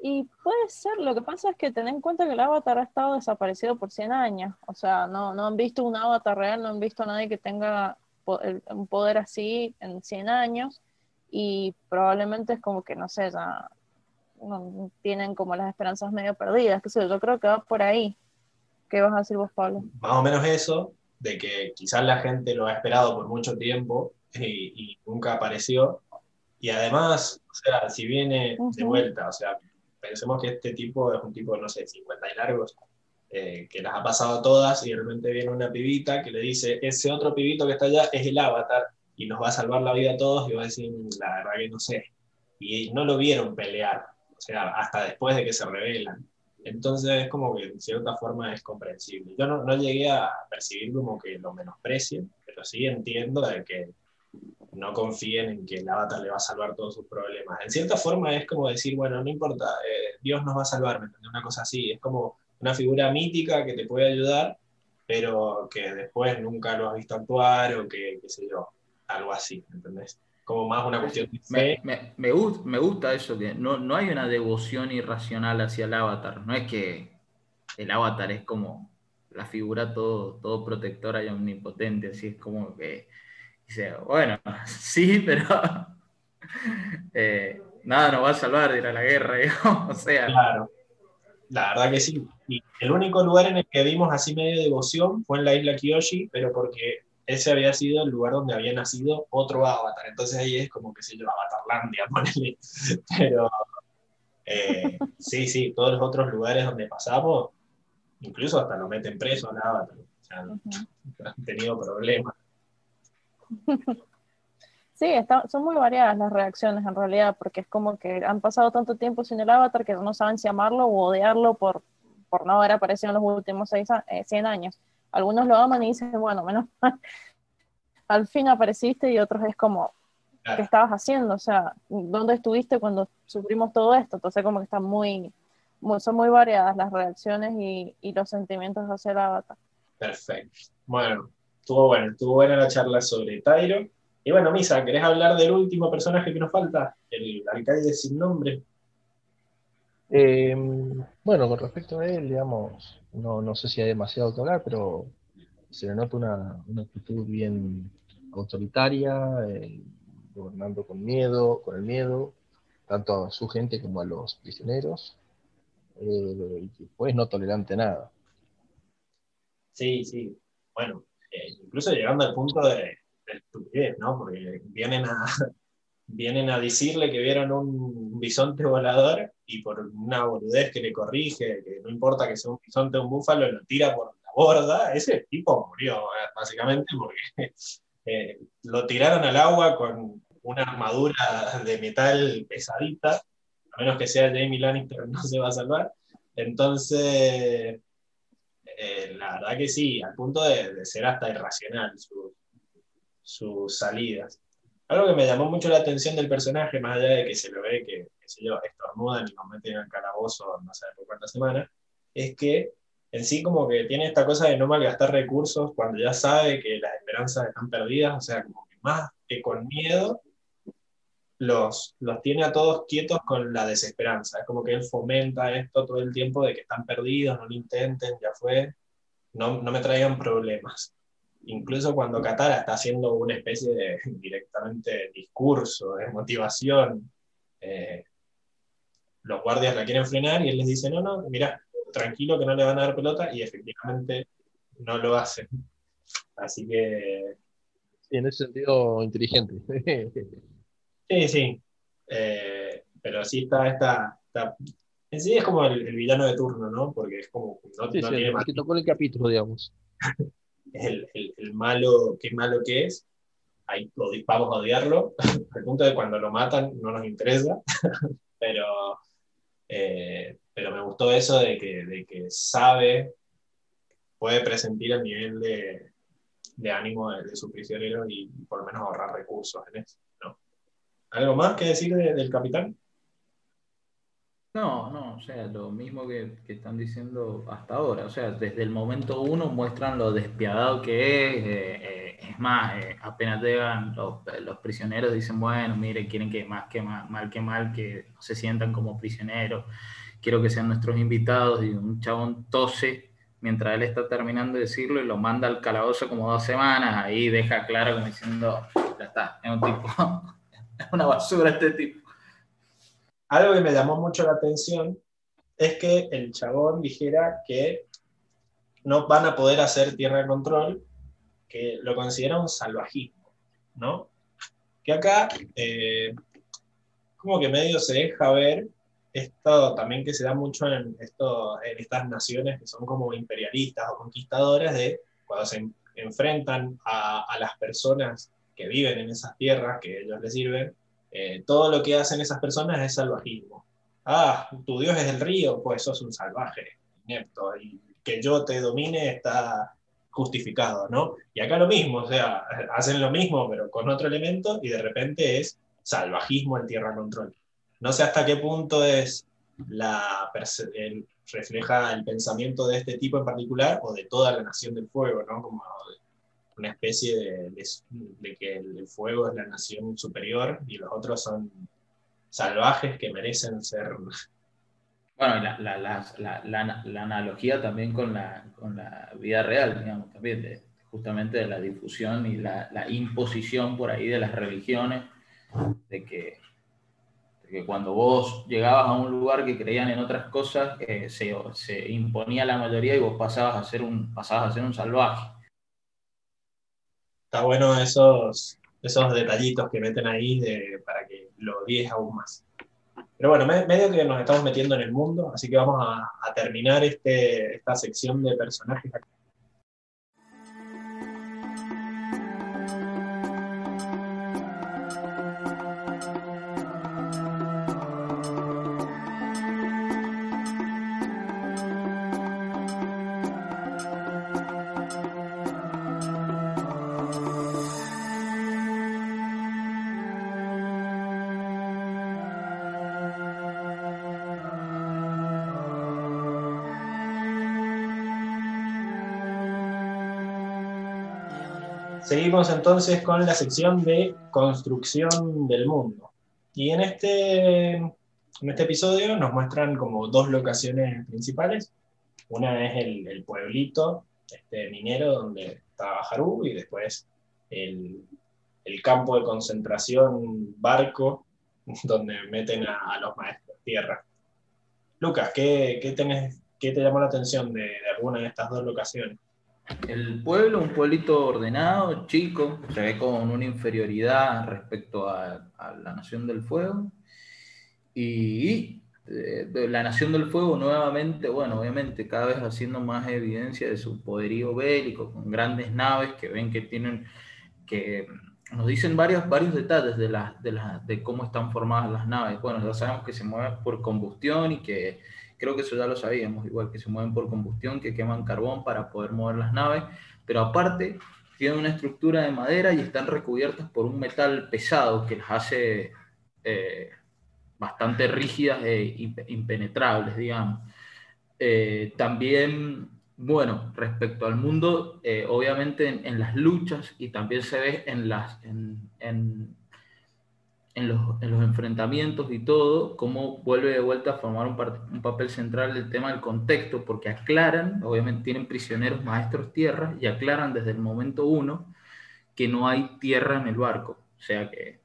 Y puede ser, lo que pasa es que ten en cuenta que el avatar ha estado desaparecido por 100 años, o sea, no, no han visto un avatar real, no han visto a nadie que tenga un poder así en 100 años, y probablemente es como que, no sé, ya no, tienen como las esperanzas medio perdidas, que sé yo, creo que va por ahí. ¿Qué vas a decir vos, Pablo? Más o menos eso, de que quizás la gente lo ha esperado por mucho tiempo y, nunca apareció. Y además, o sea, si viene de vuelta, o sea, pensemos que este tipo es un tipo, no sé, 50 y largos, eh, que las ha pasado todas y de repente viene una pibita que le dice, ese otro pibito que está allá es el avatar y nos va a salvar la vida a todos y va a decir, la verdad que no sé. Y no lo vieron pelear, o sea, hasta después de que se revelan. Entonces es como que en cierta forma es comprensible. Yo no, no llegué a percibir como que lo menosprecien, pero sí entiendo de que no confíen en que el avatar le va a salvar todos sus problemas. En cierta forma es como decir, bueno, no importa, eh, Dios nos va a salvar, ¿me Una cosa así, es como una figura mítica que te puede ayudar, pero que después nunca lo has visto actuar o que, qué sé yo, algo así, ¿entendés? Como más una cuestión de fe. Me, me, gusta, me gusta eso, que no, no hay una devoción irracional hacia el avatar, no es que el avatar es como la figura todo, todo protectora y omnipotente, así es como que Dice, bueno, <laughs> sí, pero <laughs> eh, nada nos va a salvar de ir a la guerra, <laughs> digamos. O sea. Claro, la verdad que sí. Y el único lugar en el que vimos así medio devoción fue en la isla Kyoshi, pero porque ese había sido el lugar donde había nacido otro avatar. Entonces ahí es como que se llama Avatarlandia, <laughs> ponele. Pero eh, sí, sí, todos los otros lugares donde pasamos, incluso hasta lo meten preso al avatar. O sea, <laughs> han tenido problemas. Sí, son muy variadas las reacciones en realidad, porque es como que han pasado tanto tiempo sin el avatar que no saben si amarlo o odiarlo por, por no haber aparecido en los últimos seis, 100 eh, años. Algunos lo aman y dicen, bueno, menos <laughs> al fin apareciste y otros es como, ¿qué estabas haciendo? O sea, ¿dónde estuviste cuando sufrimos todo esto? Entonces como que están muy, son muy variadas las reacciones y, y los sentimientos hacia el avatar. Perfecto. Bueno, Estuvo bueno, estuvo buena la charla sobre Tyro. Y bueno, Misa, ¿querés hablar del último personaje que nos falta? El alcalde sin nombre. Eh, bueno, con respecto a él, digamos, no, no sé si hay demasiado que pero se le nota una, actitud bien autoritaria, eh, gobernando con miedo, con el miedo, tanto a su gente como a los prisioneros, eh, y pues no tolerante nada. Sí, sí. Bueno, eh, incluso llegando al punto de, estupidez, ¿no? Porque vienen a, vienen a decirle que vieron un bisonte volador y por una boludez que le corrige, que no importa que sea un bisonte o un búfalo, lo tira por la borda, ese tipo murió, eh, básicamente porque <laughs> eh, lo tiraron al agua con una armadura de metal pesadita, a menos que sea Jamie Lannister <laughs> no se va a salvar. Entonces, eh, la verdad que sí, al punto de, ser hasta irracional sus salidas. Algo que me llamó mucho la atención del personaje, más allá de que se lo ve que, qué sé yo, estornudan y nos meten en el calabozo no sé por cuántas semanas, es que en sí como que tiene esta cosa de no malgastar recursos cuando ya sabe que las esperanzas están perdidas, o sea, como que más que con miedo, los, los tiene a todos quietos con la desesperanza. Es como que él fomenta esto todo el tiempo de que están perdidos, no lo intenten, ya fue, no, no me traigan problemas. Incluso cuando Katara está haciendo una especie de <laughs> directamente discurso, de motivación, eh, los guardias la quieren frenar y él les dice, no, no, mira, tranquilo que no le van a dar pelota y efectivamente no lo hacen. Así que... Sí, en ese sentido, inteligente. <laughs> sí, sí. Eh, pero sí está, está, En sí es como el, villano de turno, ¿no? Porque es como... No, sí, tiene que tocó el capítulo, digamos. <laughs> el, el, malo, qué malo que es. Ahí vamos a odiarlo. <laughs> Al punto de cuando lo matan no nos interesa. <laughs> pero eh, pero me gustó eso de que, de que sabe, puede presentir el nivel de, de ánimo de, su prisionero y, por lo menos ahorrar recursos en eso. ¿no? ¿Algo más que decir del capitán? No, no, o sea, lo mismo que, que, están diciendo hasta ahora. O sea, desde el momento uno muestran lo despiadado que es. Eh, eh, es más, apenas llegan los, prisioneros, dicen, bueno, mire, quieren que más que mal, mal que mal, que se sientan como prisioneros quiero que sean nuestros invitados, y un chabón tose mientras él está terminando de decirlo y lo manda al calabozo como dos semanas, ahí deja claro como diciendo, ya está, es un tipo, <laughs> es una basura este tipo. Algo que me llamó mucho la atención es que el chabón dijera que no van a poder hacer tierra de control, que lo considera un salvajismo, ¿no? Que acá, eh, como que medio se deja ver esto también que se da mucho en, esto, en estas naciones que son como imperialistas o conquistadoras, de cuando se enfrentan a, las personas que viven en esas tierras que ellos les sirven, eh, todo lo que hacen esas personas es salvajismo. Ah, tu Dios es el río, pues sos un salvaje, inepto, y que yo te domine está justificado, ¿no? Y acá lo mismo, o sea, hacen lo mismo, pero con otro elemento, y de repente es salvajismo en tierra control. No sé hasta qué punto es la refleja el pensamiento de este tipo en particular o de toda la nación del fuego, ¿no? Como una especie de, que el fuego es la nación superior y los otros son salvajes que merecen ser... Bueno, la, la, analogía también con la, con la vida real, digamos, también, justamente de la difusión y la imposición por ahí de las religiones, de que que cuando vos llegabas a un lugar que creían en otras cosas, eh, se, se, imponía la mayoría y vos pasabas a ser un, pasabas a ser un salvaje. Está bueno esos, esos detallitos que meten ahí de, para que lo odies aún más. Pero bueno, medio que nos estamos metiendo en el mundo, así que vamos a, terminar este, esta sección de personajes Seguimos entonces con la sección de construcción del mundo. Y en este, en este episodio nos muestran como dos locaciones principales. Una es el, pueblito este, minero donde está Haru y después el, campo de concentración barco <laughs> donde meten a, los maestros tierra. Lucas, ¿qué, qué, qué te llamó la atención de alguna de estas dos locaciones? El pueblo, un pueblito ordenado, chico, se ve con una inferioridad respecto a, la Nación del Fuego. Y de, la Nación del Fuego nuevamente, bueno, obviamente cada vez haciendo más evidencia de su poderío bélico, con grandes naves que ven que tienen, que nos dicen varios, varios detalles de, de, de cómo están formadas las naves. Bueno, ya sabemos que se mueven por combustión y que creo que eso ya lo sabíamos, igual que se mueven por combustión, que queman carbón para poder mover las naves, pero aparte tienen una estructura de madera y están recubiertas por un metal pesado que las hace eh, bastante rígidas e impenetrables, digamos. Eh, también, bueno, respecto al mundo, eh, obviamente en, las luchas y también se ve en las, en los enfrentamientos y todo, cómo vuelve de vuelta a formar un, papel central el tema del contexto, porque aclaran, obviamente tienen prisioneros maestros tierra, y aclaran desde el momento uno que no hay tierra en el barco, o sea que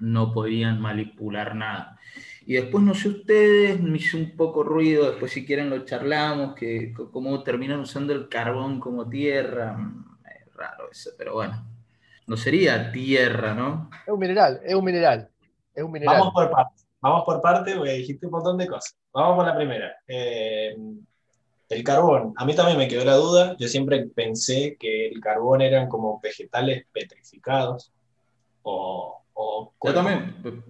no podían manipular nada. Y después, no sé ustedes, me hizo un poco ruido, después si quieren lo charlamos, que cómo terminan usando el carbón como tierra, mm, es raro eso, pero bueno, no sería tierra, ¿no? Es un mineral, es un mineral. Es un mineral. Vamos por partes. Vamos por partes, porque dijiste un montón de cosas. Vamos por la primera. Eh, el carbón. A mí también me quedó la duda. Yo siempre pensé que el carbón eran como vegetales petrificados o, o Yo cuerpos, también,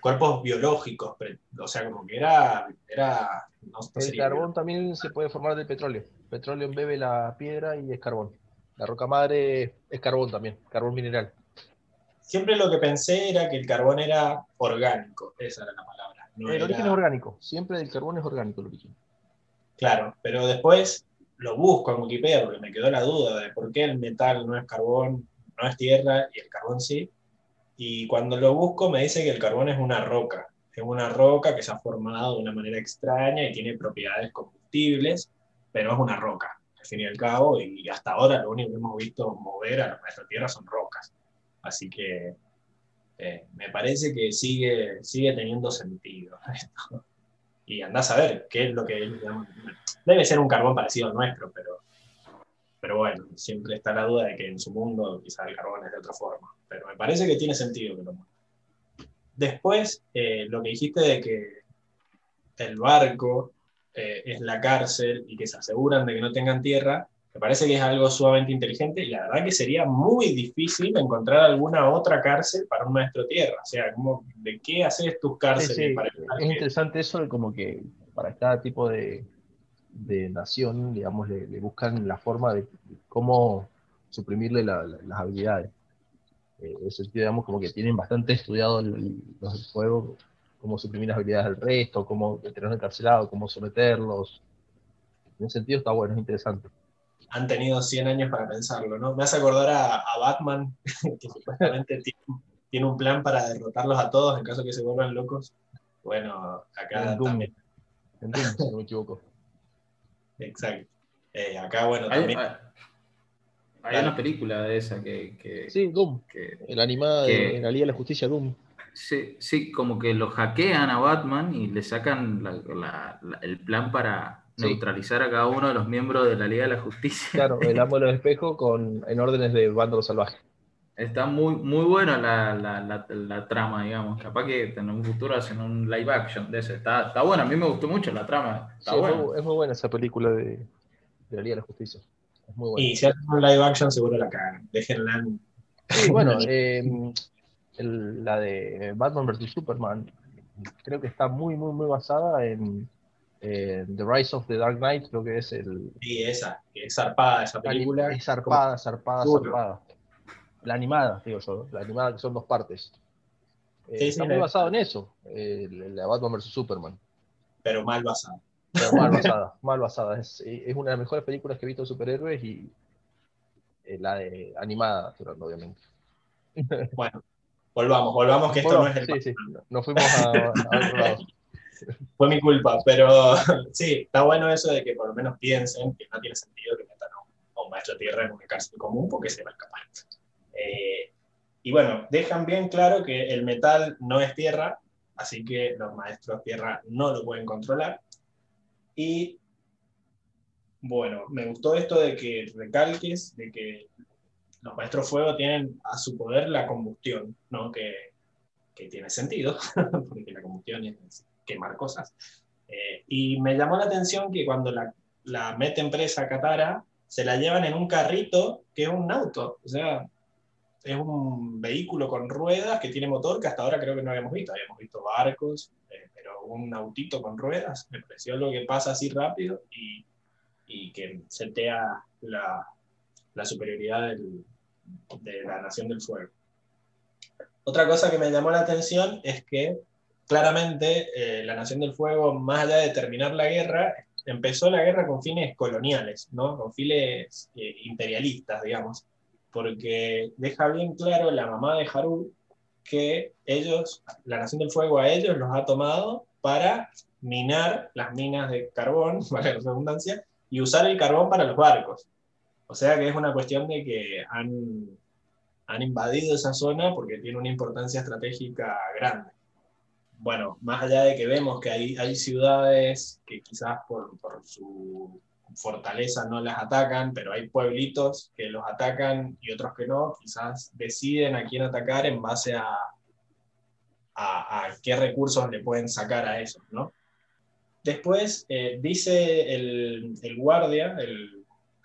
cuerpos biológicos. O sea, como que era. era no, no El carbón también se puede formar del petróleo. El petróleo embebe la piedra y es carbón. La roca madre es carbón también, carbón mineral. Siempre lo que pensé era que el carbón era orgánico. Esa era la palabra. no el era- origen es orgánico. Siempre del carbón es orgánico el origen. Claro, pero después lo busco en Wikipedia porque me quedó la duda de por qué el metal no es carbón, no es tierra y el carbón sí. Y cuando lo busco me dice que el carbón es una roca. Es una roca que se ha formado de una manera extraña y tiene propiedades combustibles, pero es una roca, fin y al cabo. Y hasta ahora lo único que hemos visto mover a nuestra tierra son rocas. Así que eh, me parece que sigue, sigue teniendo sentido <laughs> esto. Y andás a ver qué es lo que. Debe ser un carbón parecido al nuestro, pero, pero bueno, siempre está la duda de que en su mundo quizás el carbón es de otra forma. Pero me parece que tiene sentido que lo. Después, eh, lo que dijiste de que el barco eh, es la cárcel y que se aseguran de que no tengan tierra, me parece que es algo sumamente inteligente y la verdad que sería muy difícil encontrar alguna otra cárcel para un maestro tierra. O sea, como, ¿de qué haces tus Sí, cárceles sí, para es interesante eso de como que para cada tipo de, de nación, digamos, le, le buscan la forma de cómo suprimirle la- la- las habilidades. Eh, en ese sentido, digamos, como que tienen bastante estudiado el- cómo suprimir las habilidades del resto, cómo tenerlos encarcelados, cómo someterlos. En ese sentido está bueno, es interesante. han tenido 100 años para pensarlo, ¿no? Me hace acordar a, a Batman, <laughs> que supuestamente <laughs> tiene, tiene un plan para derrotarlos a todos en caso que se vuelvan locos. Bueno, acá En Doom. también, En Doom, si no me equivoco. <laughs> exacto. Eh, acá, bueno, Hay, también, hay- hay una película de esa que, que, Sí, Doom. que- El animada de Que- la Liga de la Justicia, Doom. Sí, sí, como que lo hackean a Batman y le sacan la- la- la- el plan para Sí. neutralizar a cada uno de los miembros de la Liga de la Justicia. Claro, <laughs> el amo de los espejos con, en órdenes de Bándalo Salvaje. Está muy, muy buena la, la, la, la trama, digamos. Capaz que en un futuro hacen un live action de ese. Está, está buena, a mí me gustó mucho la trama. Está Sí, buena. muy, es muy buena esa película de, de la Liga de la Justicia. Es muy buena. y si hacen un live action seguro la cagan. Déjenla en- Sí, bueno, <laughs> eh, el- la de Batman vs. Superman creo que está muy, muy, muy basada en eh, The Rise of the Dark Knight, creo que es el... Sí, esa, que es zarpada esa película. Es zarpada, zarpada, zarpada. La animada, digo yo, la animada que son dos partes. Eh, Sí, sí, está muy basado en eso, eh, la Batman vs. Superman. Pero mal basada. Pero mal basada, mal basada. Es, es una de las mejores películas que he visto de superhéroes y eh, la de animada, obviamente. Bueno, volvamos, volvamos que esto Bueno, no es el sí, sí, nos fuimos a, a otro lado. <laughs> fue mi culpa, pero <laughs> sí, está bueno eso de que por lo menos piensen que no tiene sentido que metan a un, maestro tierra en una cárcel común porque se va a escapar. Eh, y bueno, dejan bien claro que el metal no es tierra, así que los maestros tierra no lo pueden controlar. Y bueno, me gustó esto de que recalques de que los maestros fuego tienen a su poder la combustión, ¿no? Que, que tiene sentido, <laughs> porque la combustión es quemar cosas. Eh, y me llamó la atención que cuando la, la meten presa Katara, se la llevan en un carrito que es un auto. O sea, es un vehículo con ruedas que tiene motor que hasta ahora creo que no habíamos visto. Habíamos visto barcos, eh, pero un autito con ruedas. Me pareció algo que pasa así rápido y, y que setea la, la superioridad del, de la Nación del Fuego. Otra cosa que me llamó la atención es que claramente eh, la Nación del Fuego, más allá de terminar la guerra, empezó la guerra con fines coloniales, ¿no? con fines eh, imperialistas, digamos, porque deja bien claro la mamá de Haru que ellos, la Nación del Fuego a ellos los ha tomado para minar las minas de carbón, <laughs> para la redundancia, y usar el carbón para los barcos. O sea que es una cuestión de que han, han invadido esa zona porque tiene una importancia estratégica grande. Bueno, más allá de que vemos que hay, hay ciudades que quizás por, por su fortaleza no las atacan, pero hay pueblitos que los atacan y otros que no, quizás deciden a quién atacar en base a, a, qué recursos le pueden sacar a eso, ¿no? Después eh, dice el, el, guardia, el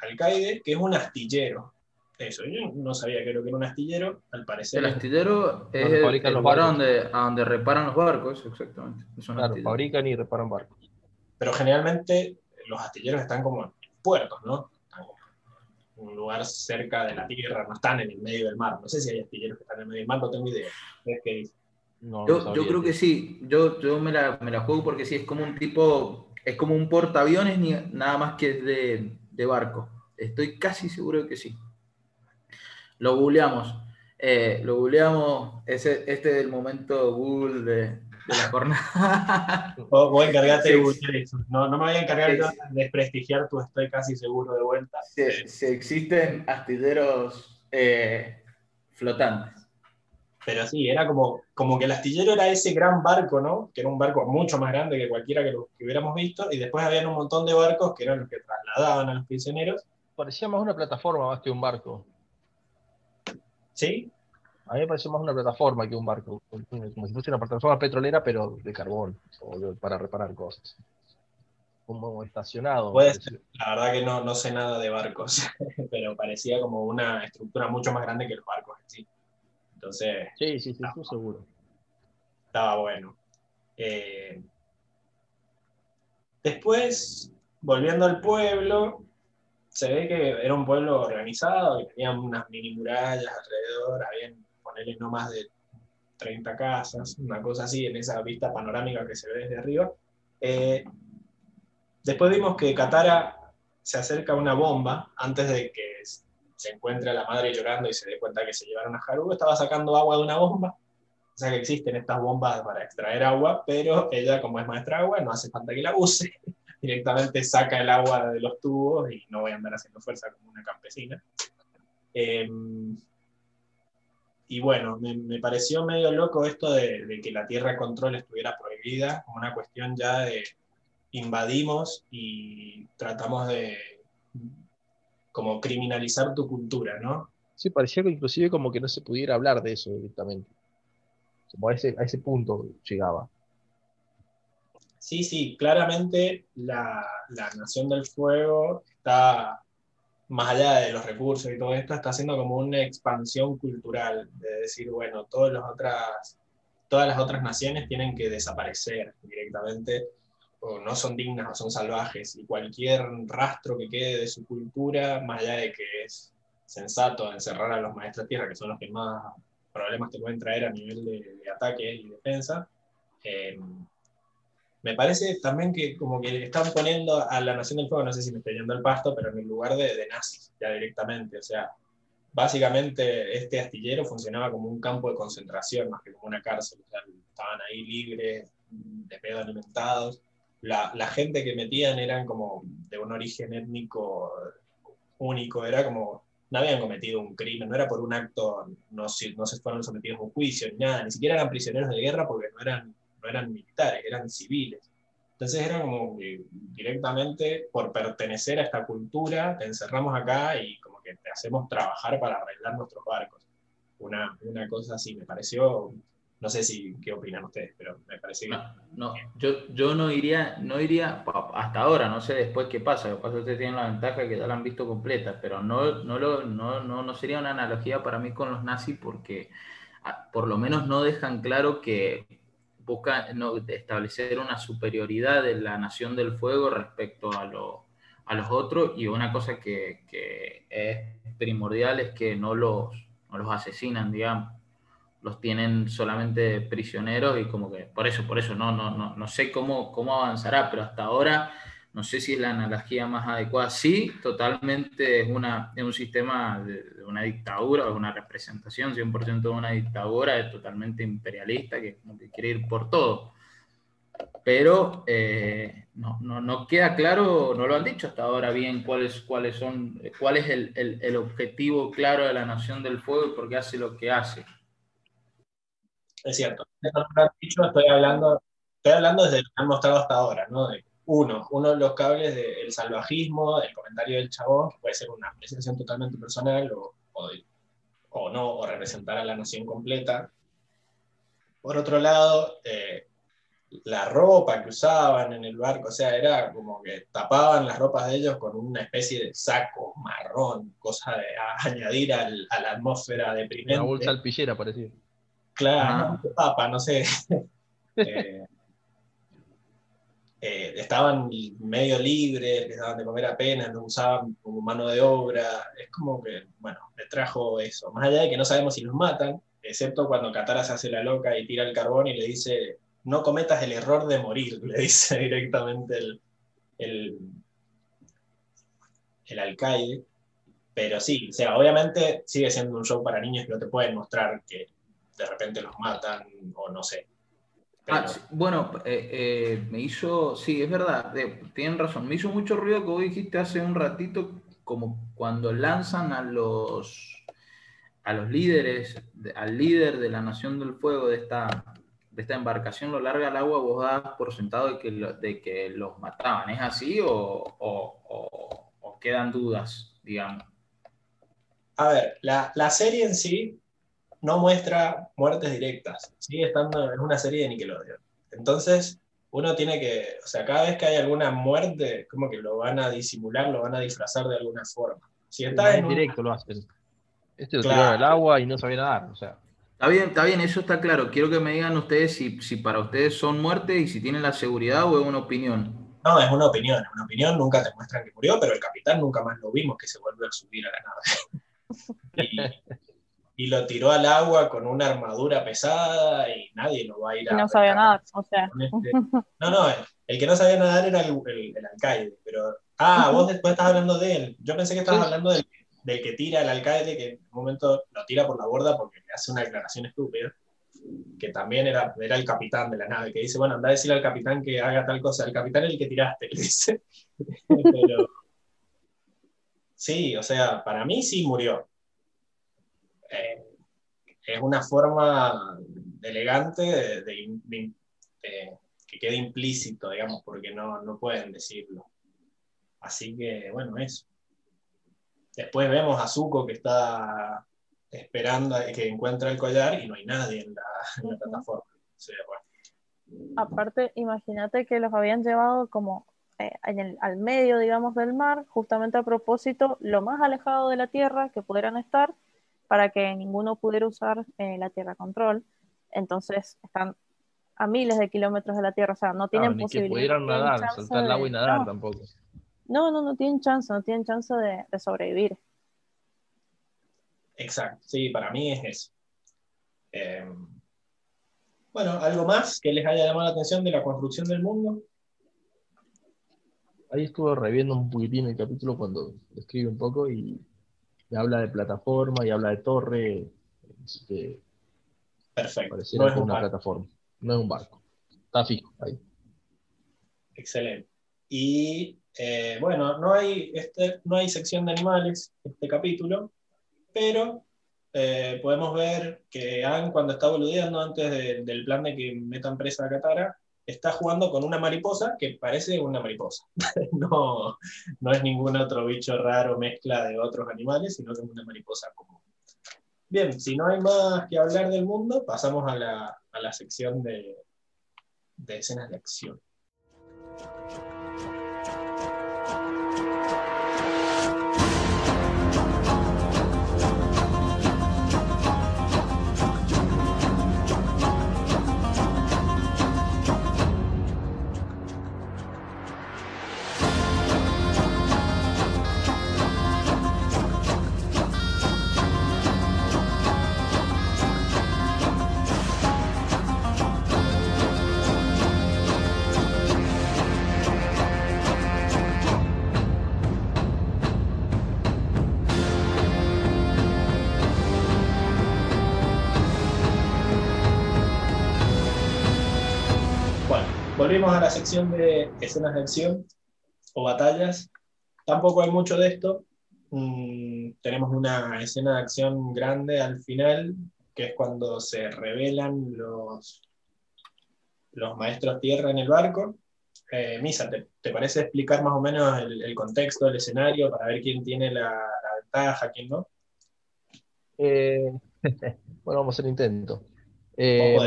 alcaide, que es un astillero. Eso, yo no sabía que era un astillero, al parecer. El astillero es el, lugar donde, a donde reparan los barcos, exactamente. claro, fabrican y reparan barcos. Pero generalmente los astilleros están como en puertos, ¿no? Están en un lugar cerca de la tierra, no están en el medio del mar. No sé si hay astilleros que están en el medio del mar, no tengo idea. yo, yo creo que sí, yo, yo me, la, me, la, juego porque sí, es como un tipo, es como un portaaviones, ni, nada más que de, de barco. Estoy casi seguro de que sí. Lo googleamos. Eh, lo googleamos, ese, este es el momento Google de, de la jornada. <laughs> Voy a encargarte de eso. No, no me voy a encargar de desprestigiar tu estoy casi seguro de vuelta. Si, existen astilleros eh, flotantes. Pero sí, era como, como que el astillero era ese gran barco, ¿no? Que era un barco mucho más grande que cualquiera que, lo, que hubiéramos visto, y después habían un montón de barcos que eran los que trasladaban a los prisioneros. Parecía más una plataforma más que un barco. ¿Sí? A mí me pareció más una plataforma que un barco, como si fuese una plataforma petrolera, pero de carbón, o para reparar cosas. Como estacionado. la verdad que no, no sé nada de barcos, <laughs> pero parecía como una estructura mucho más grande que los barcos en sí. Entonces. Sí, sí, sí, estoy seguro. Estaba bueno. Eh, después, volviendo al pueblo, se ve que era un pueblo organizado, que tenía unas mini murallas alrededor, había ponerle no más de 30 casas, una cosa así, en esa vista panorámica que se ve desde arriba. Eh, después vimos que Katara se acerca a una bomba antes de que se encuentre a la madre llorando y se dé cuenta que se llevaron a Haru, estaba sacando agua de una bomba. O sea que existen estas bombas para extraer agua, pero ella, como es maestra agua, no hace falta que la use. <laughs> Directamente saca el agua de los tubos y no voy a andar haciendo fuerza como una campesina. Eh, y bueno, me, pareció medio loco esto de, que la tierra control estuviera prohibida, como una cuestión ya de invadimos y tratamos de como criminalizar tu cultura, ¿no? Sí, parecía que inclusive como que no se pudiera hablar de eso directamente. Como a ese, a ese punto llegaba. Sí, sí, claramente la, la Nación del Fuego está más allá de los recursos y todo esto, está haciendo como una expansión cultural, de decir, bueno, todas las otras, todas las otras naciones tienen que desaparecer directamente, o no son dignas o son salvajes, y cualquier rastro que quede de su cultura, más allá de que es sensato encerrar a los maestros tierra, que son los que más problemas te pueden traer a nivel de, ataque y defensa, eh, me parece también que como que le están poniendo a la Nación del Fuego, no sé si me estoy yendo al pasto, pero en el lugar de, nazis, ya directamente. O sea, básicamente este astillero funcionaba como un campo de concentración más que como una cárcel. O sea, estaban ahí libres, de pedo alimentados. La, la, gente que metían eran como de un origen étnico único, era como, no habían cometido un crimen, no era por un acto, no, no se fueron sometidos a un juicio, ni nada, ni siquiera eran prisioneros de guerra porque no eran no eran militares, eran civiles. Entonces era como directamente por pertenecer a esta cultura te encerramos acá y como que te hacemos trabajar para arreglar nuestros barcos. Una, una cosa así, me pareció, no sé si qué opinan ustedes, pero me parece que... No, yo, yo no iría, no iría hasta ahora, no sé después qué pasa, lo pasa ustedes tienen la ventaja que ya la han visto completa, pero no, no, lo, no, no, no sería una analogía para mí con los nazis porque por lo menos no dejan claro que busca no, establecer una superioridad de la Nación del Fuego respecto a, a los otros y una cosa que, que, es primordial es que no los, no los asesinan, digamos, los tienen solamente prisioneros y como que por eso, por eso no, no, no, no sé cómo, cómo avanzará, pero hasta ahora no sé si es la analogía más adecuada. Sí, totalmente es, una, es un sistema de, una dictadura, es una representación 100% de una dictadura, es totalmente imperialista, que quiere ir por todo. Pero eh, no, no, no, queda claro, no lo han dicho hasta ahora bien cuáles, cuáles son, cuál es el, el objetivo claro de la Nación del Fuego y por qué hace lo que hace. Es cierto, dicho, estoy hablando, estoy hablando desde lo que han mostrado hasta ahora, ¿no? De uno, uno de los cables del salvajismo, del comentario del chabón, que puede ser una apreciación totalmente personal o, o, no, o representar a la nación completa. Por otro lado, eh, la ropa que usaban en el barco, o sea, era como que tapaban las ropas de ellos con una especie de saco marrón, cosa de <laughs> añadir al, a la atmósfera deprimente. Una bolsa alpillera, parecía. Claro, papa, no sé. <laughs> eh, eh, estaban medio libres, les daban de comer apenas, no usaban como mano de obra. Es como que, bueno, le trajo eso. Más allá de que no sabemos si los matan, excepto cuando Katara se hace la loca y tira el carbón y le dice, no cometas el error de morir, <laughs> le dice directamente el, el, el alcaide. Pero sí, o sea, obviamente sigue siendo un show para niños que no te pueden mostrar que de repente los matan o no sé. Ah, bueno, eh, eh, me hizo, sí, es verdad, tienen razón, me hizo mucho ruido que vos dijiste hace un ratito, como cuando lanzan a los, a los líderes, al líder de la Nación del Fuego de esta, de esta embarcación, lo larga al agua, vos das por sentado de que, de que los mataban, ¿es así o, o, o quedan dudas, digamos? A ver, la, la serie en sí no muestra muertes directas, sigue estando en una serie de Nickelodeon. Entonces, uno tiene que, o sea, cada vez que hay alguna muerte, como que lo van a disimular, lo van a disfrazar de alguna forma. Si está en directo lo hacen. Este lo claro. al agua y no sabía nadar, o sea. Está bien, está bien, eso está claro. Quiero que me digan ustedes si, si para ustedes son muertes y si tienen la seguridad o es una opinión. No, es una opinión, es una opinión, nunca te muestran que murió, pero el capitán nunca más lo vimos que se vuelve a subir a la nave. <laughs> y, y lo tiró al agua con una armadura pesada y nadie lo va a ir a. Y no sabía nadar, o sea. Este... No, no, el, que no sabía nadar era el, el, el alcaide, pero. Ah, vos después estás hablando de él. Yo pensé que estabas sí. hablando del, del, que tira al alcaide, que en un momento lo tira por la borda porque le hace una declaración estúpida, que también era, era el capitán de la nave, que dice, bueno, anda a decirle al capitán que haga tal cosa. El capitán es el que tiraste, <laughs> le dice. pero. Sí, o sea, para mí sí murió es una forma elegante de, de, de, de, que quede implícito, digamos, porque no, no pueden decirlo. Así que, bueno, eso. Después vemos a Zuko que está esperando que encuentra el collar y no hay nadie en la, en la plataforma. Bueno. Aparte, imagínate que los habían llevado como eh, en el, al medio, digamos, del mar, justamente a propósito, lo más alejado de la Tierra que pudieran estar, para que ninguno pudiera usar eh, la Tierra Control. Entonces están a miles de kilómetros de la Tierra, o sea, no tienen claro, posibilidad. que pudieran nadar, saltar el agua y nadar no. tampoco. No, no, no tienen chance, no tienen chance de, de, sobrevivir. Exacto, sí, para mí es eso. Eh, bueno, ¿algo más que les haya llamado la atención de la construcción del mundo? Ahí estuve reviendo un poquitín el capítulo cuando escribe un poco y y habla de plataforma y habla de torre. Este, Perfecto. Pareciera no es una barco. plataforma, no es un barco. Está fijo ahí. Excelente. Y eh, bueno, no hay, este, no hay sección de animales este capítulo, pero eh, podemos ver que Anne, cuando está boludeando antes de, del plan de que metan presa a Katara, está jugando con una mariposa que parece una mariposa. <laughs> no, no es ningún otro bicho raro mezcla de otros animales, sino que es una mariposa común. Bien, si no hay más que hablar del mundo, pasamos a la, a la sección de, de escenas de acción. Volvimos a la sección de escenas de acción o batallas. Tampoco hay mucho de esto. Mm, tenemos una escena de acción grande al final, que es cuando se revelan los, los maestros tierra en el barco. Eh, Misa, ¿te, parece explicar más o menos el, contexto del escenario para ver quién tiene la, ventaja, quién no? Eh, <laughs> bueno, vamos a hacer intento. Eh,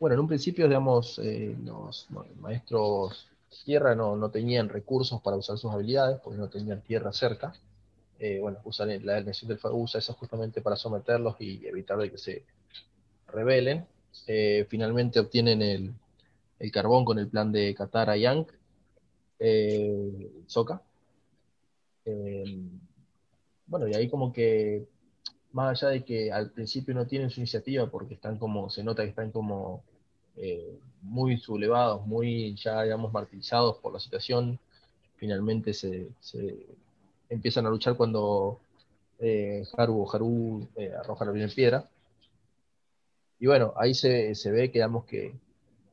bueno, en un principio, digamos, los maestros tierra no, tenían recursos para usar sus habilidades, porque no tenían tierra cerca. bueno, usan la dimensión del fuego, usa eso justamente para someterlos y evitar que se rebelen. finalmente obtienen el, carbón con el plan de Katara Yang, eh, Soka. Eh, bueno, y ahí como que, más allá de que al principio no tienen su iniciativa, porque están como, se nota que están como eh, muy sublevados, muy ya, digamos, martirizados por la situación, finalmente se, empiezan a luchar cuando eh, Haru o Haru arroja la primera piedra. Y bueno, ahí se, se ve que, digamos, que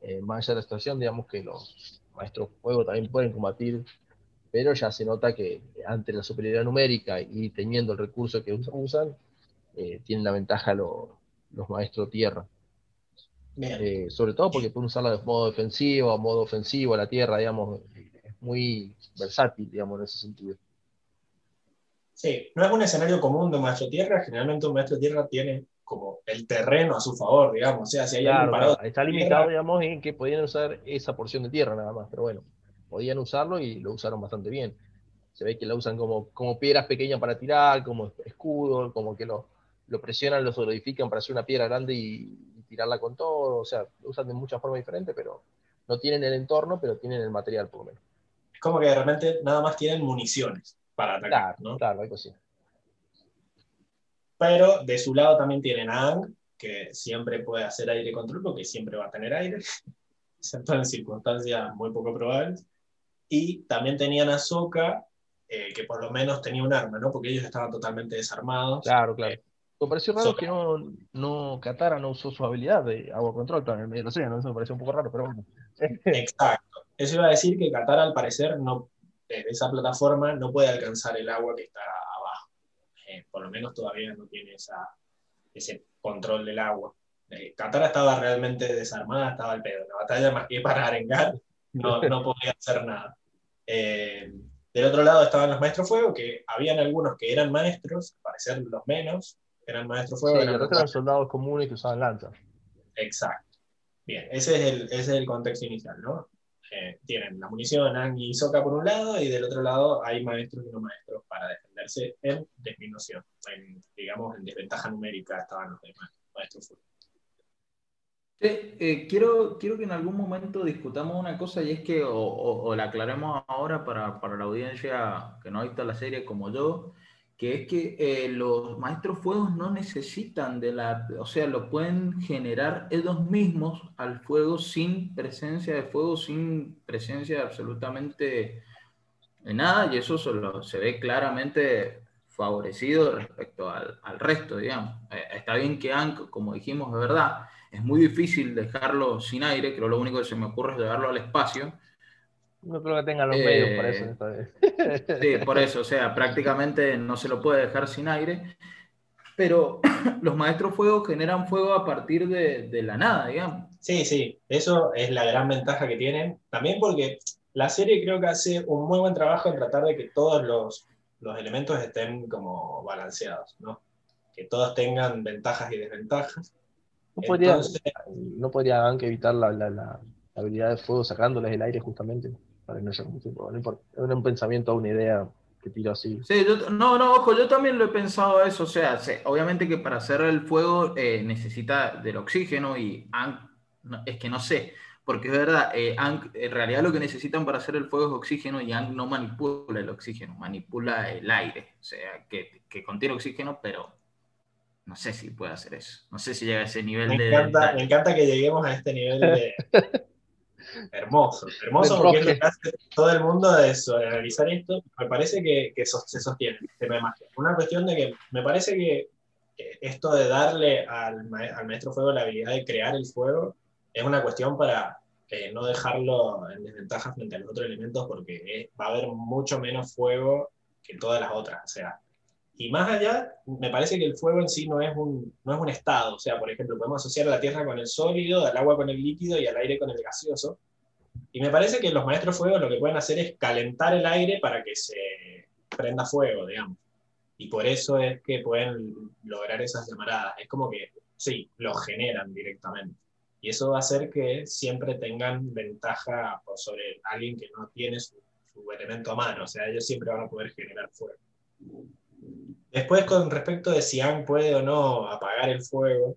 eh, más allá de la situación, digamos que los maestros fuego también pueden combatir, pero ya se nota que ante la superioridad numérica y teniendo el recurso que usan, eh, tienen la ventaja los maestros tierra. Eh, sobre todo porque pueden usarla de modo defensivo, a modo ofensivo, la tierra, digamos, es muy versátil, digamos, en ese sentido. Sí, no es un escenario común de maestro tierra, generalmente un maestro tierra tiene como el terreno a su favor, digamos. O sea, si hay claro, Está limitado, digamos, en que podían usar esa porción de tierra nada más, pero bueno, podían usarlo y lo usaron bastante bien. Se ve que la usan como, como piedras pequeñas para tirar, como escudo, como que lo, lo presionan, lo solidifican para hacer una piedra grande y, tirarla con todo. O sea, lo usan de muchas formas diferentes, pero no tienen el entorno, pero tienen el material por lo menos. Es como que de repente nada más tienen municiones para atacar. Claro, ¿no? claro, algo así. Pero de su lado también tienen a Ang, que siempre puede hacer aire control porque siempre va a tener aire, <laughs> excepto en circunstancias muy poco probables. Y también tenían a Sokka, eh, que por lo menos tenía un arma, ¿no? Porque ellos estaban totalmente desarmados. Claro, claro. Eh, me pareció raro que no, no, Katara no usó su habilidad de agua control también en el medio del océano, eso me pareció un poco raro, pero bueno. <laughs> Exacto. Eso iba a decir que Katara al parecer no, desde esa plataforma no puede alcanzar el agua que está eh, por lo menos todavía no tiene ese control del agua. Eh, Katara estaba realmente desarmada, estaba al pedo. La batalla más que para Arengar no, no podía hacer nada. Eh, del otro lado estaban los maestros fuego, que habían algunos que eran maestros, al parecer los menos, eran maestros fuego. Sí, eran, eran soldados comunes que usaban lanzas. Exacto. Bien, ese es el, ese es el contexto inicial, ¿no? Eh, tienen la munición Ang y Soka por un lado, y del otro lado hay maestros y no maestros para defenderse en disminución. En, digamos, en desventaja numérica estaban los demás maestros. Eh, quiero, quiero que en algún momento discutamos una cosa y es que, o, la aclaremos ahora para, para, la audiencia que no ha visto la serie como yo, que es que eh, los maestros fuegos no necesitan de la, o sea, lo pueden generar ellos mismos al fuego sin presencia de fuego, sin presencia de absolutamente de nada, y eso se, ve claramente favorecido respecto al, resto, digamos. Eh, está bien que Ankh, como dijimos, de verdad, es muy difícil dejarlo sin aire, creo lo único que se me ocurre es llevarlo al espacio, no creo que tengan los medios para eso. Eh, sí, por eso, o sea, prácticamente no se lo puede dejar sin aire, pero <clears throat> los maestros fuego generan fuego a partir de, la nada, digamos. Sí, sí, eso es la gran ventaja que tienen, también porque la serie creo que hace un muy buen trabajo en tratar de que todos los, elementos estén como balanceados, ¿no? Que todos tengan ventajas y desventajas. No podría, no podría evitar la, la habilidad de fuego sacándoles el aire justamente para no, importa. Es un pensamiento, una idea que tiro así. Sí, no, no, ojo, yo también lo he pensado eso. O sea, obviamente que para hacer el fuego eh, necesita del oxígeno y es que no sé, porque es verdad, eh, en realidad lo que necesitan para hacer el fuego es oxígeno y Ang no manipula el oxígeno, manipula el aire. O sea, que, que contiene oxígeno, pero no sé si puede hacer eso. No sé si llega a ese nivel de. me encanta que lleguemos a este nivel de, <laughs> Hermoso, hermoso porque es hace todo el mundo de analizar esto. Me parece que, que se sostiene el tema de magia. Una cuestión de que me parece que esto de darle al, al, maestro fuego la habilidad de crear el fuego es una cuestión para, eh, no dejarlo en desventaja frente a los otros elementos porque va a haber mucho menos fuego que todas las otras. O sea, y más allá, me parece que el fuego en sí no es, un, no es un estado. O sea, por ejemplo, podemos asociar la tierra con el sólido, al agua con el líquido y al aire con el gaseoso. Y me parece que los maestros fuego lo que pueden hacer es calentar el aire para que se prenda fuego, digamos. Y por eso es que pueden lograr esas llamaradas. Es como que, sí, lo generan directamente. Y eso va a hacer que siempre tengan ventaja sobre alguien que no tiene su, elemento a mano. O sea, ellos siempre van a poder generar fuego. Después, con respecto de si Ang puede o no apagar el fuego.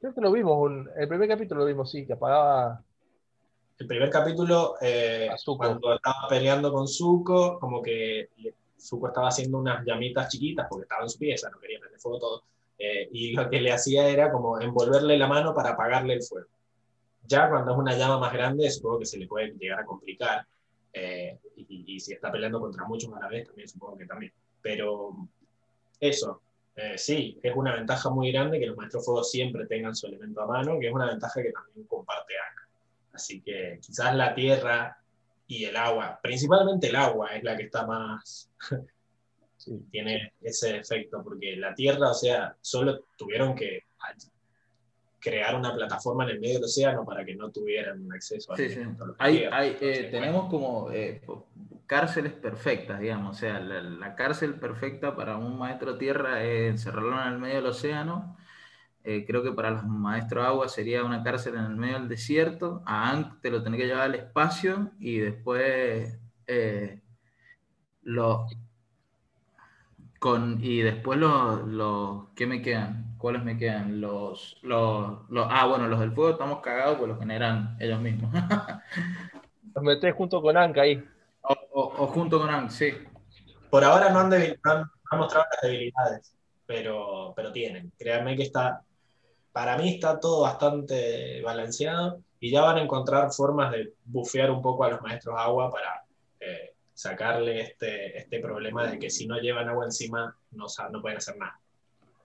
Creo que lo vimos, el primer capítulo lo vimos, sí, que apagaba. El primer capítulo, eh, cuando estaba peleando con Zuko, como que Zuko estaba haciendo unas llamitas chiquitas porque estaba en su pieza, no quería prender fuego todo. Eh, y lo que le hacía era como envolverle la mano para apagarle el fuego. Ya cuando es una llama más grande, supongo que se le puede llegar a complicar. Eh, y, si está peleando contra muchos a la vez, también supongo que también. Pero eso, eh, sí, es una ventaja muy grande que los maestros fuego siempre tengan su elemento a mano, que es una ventaja que también comparte acá. Así que quizás la tierra y el agua, principalmente el agua es la que está más, <laughs> tiene ese efecto, porque la Tierra, o sea, solo tuvieron que crear una plataforma en el medio del océano para que no tuvieran acceso a sí, sí. Hay, hay, eh, tenemos como eh, cárceles perfectas, digamos, o sea, la, cárcel perfecta para un maestro tierra es encerrarlo en el medio del océano. Eh, creo que para los maestros agua sería una cárcel en el medio del desierto. A Ankh te lo tenés que llevar al espacio y después lo, con, y después los, los, ¿qué me quedan? ¿Cuáles me quedan? Los, los, ah, bueno, los del fuego estamos cagados, pues los generan ellos mismos. <laughs> los metés junto con Anka ahí. O, junto con Anka, sí. Por ahora no han, mostrado las debilidades, pero, pero tienen. Créanme que está, para mí está todo bastante balanceado y ya van a encontrar formas de bufear un poco a los maestros agua para eh, sacarle este, este problema de que si no llevan agua encima no, no pueden hacer nada.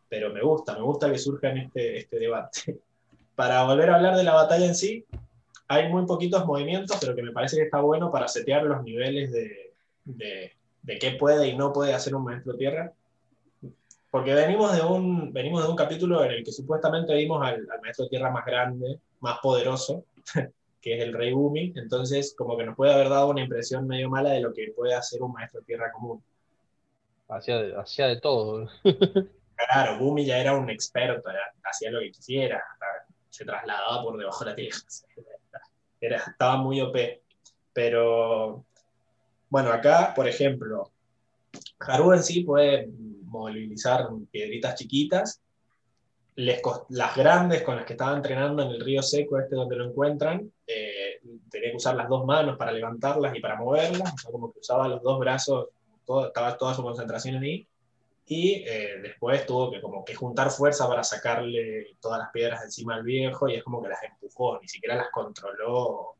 Pero me gusta, me gusta que surja en este, este debate. <laughs> Para volver a hablar de la batalla en sí, hay muy poquitos movimientos, pero que me parece que está bueno para setear los niveles de, de, de qué puede y no puede hacer un maestro tierra. Porque venimos de un, venimos de un capítulo en el que supuestamente vimos al, al maestro tierra más grande, más poderoso, <laughs> que es el rey Bumi, entonces como que nos puede haber dado una impresión medio mala de lo que puede hacer un maestro tierra común. Hacía de, de todo. claro, Bumi ya era un experto, hacía lo que quisiera, se trasladaba por debajo de la tierra, era, estaba muy OP. Pero bueno, acá, por ejemplo, Haru en sí puede movilizar piedritas chiquitas. Las grandes con las que estaba entrenando en el río seco, este donde lo encuentran, eh, tenía que usar las dos manos para levantarlas y para moverlas, como que usaba los dos brazos, estaba toda su concentración en ahí, y eh, después tuvo que como que juntar fuerza para sacarle todas las piedras encima al viejo, y es como que las empujó, ni siquiera las controló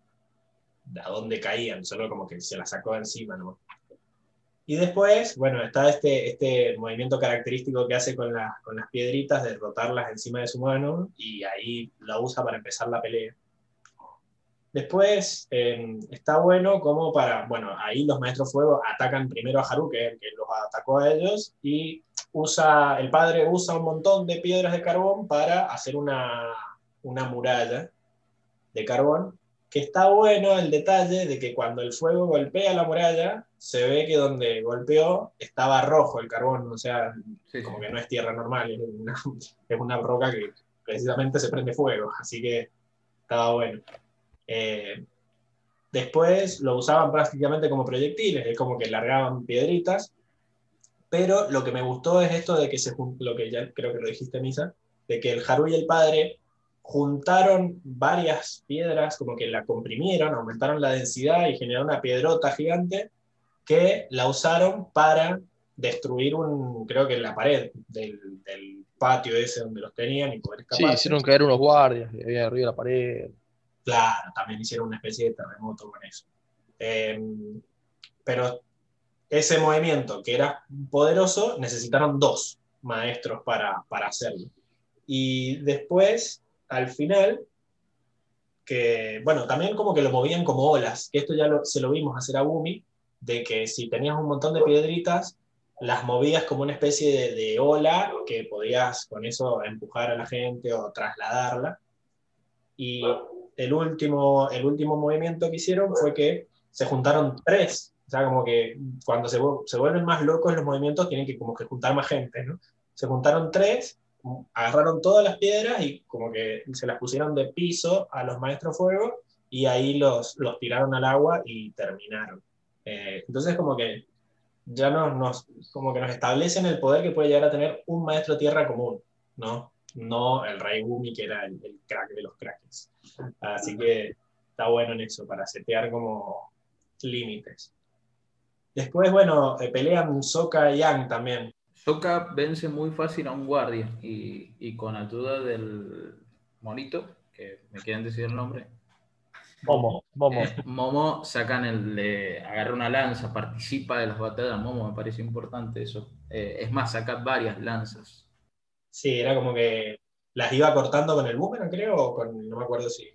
a dónde caían, solo como que se las sacó encima, ¿no? Y después, bueno, está este, este movimiento característico que hace con, con las piedritas de rotarlas encima de su mano y ahí la usa para empezar la pelea. Después em, está bueno como para, bueno, ahí los maestros fuego atacan primero a Haru, que, que los atacó a ellos, y usa, el padre usa un montón de piedras de carbón para hacer una, una muralla de carbón que está bueno el detalle de que cuando el fuego golpea la muralla, se ve que donde golpeó estaba rojo el carbón, o sea, como que no es tierra normal, <laughs> es una, roca que precisamente se prende fuego, así que estaba bueno. Eh, después lo usaban prácticamente como proyectiles, es como que largaban piedritas, pero lo que me gustó es esto de que se lo que ya creo que lo dijiste, Misa, de que el Haru y el padre juntaron varias piedras, como que la comprimieron, aumentaron la densidad y generaron una piedrota gigante que la usaron para destruir un, creo que la pared del, patio ese donde los tenían y poder escapar. Sí, hicieron caer unos guardias que había arriba de la pared. Claro, también hicieron una especie de terremoto con eso. Em, pero ese movimiento que era poderoso, necesitaron dos maestros para, para hacerlo. Y después al final, que, bueno, también como que lo movían como olas, que esto ya se lo vimos hacer a Gumi, de que si tenías un montón de piedritas, las movías como una especie de, ola que podías con eso empujar a la gente o trasladarla. Y el último, el último movimiento que hicieron fue que se juntaron tres. O sea, como que cuando se, se vuelven más locos los movimientos, tienen que como que juntar más gente, ¿no? Se juntaron tres, agarraron todas las piedras y como que se las pusieron de piso a los maestros fuego y ahí los, los tiraron al agua y terminaron. Eh, entonces como que ya nos, como que nos establecen el poder que puede llegar a tener un maestro tierra común, ¿no? No el rey Gumi, que era el, crack de los cracks. Así que está bueno en eso, para setear como límites. Después, bueno, eh, pelean Soka y Yang también. Soka vence muy fácil a un guardia y, y con ayuda del monito, que me quieren decir el nombre, Momo, Momo. Eh, Momo sacan el de agarra una lanza, participa de las batallas. Momo me parece importante eso. Eh, es más, saca varias lanzas. Sí, era como que las iba cortando con el boomerang, creo, o con, no me acuerdo si.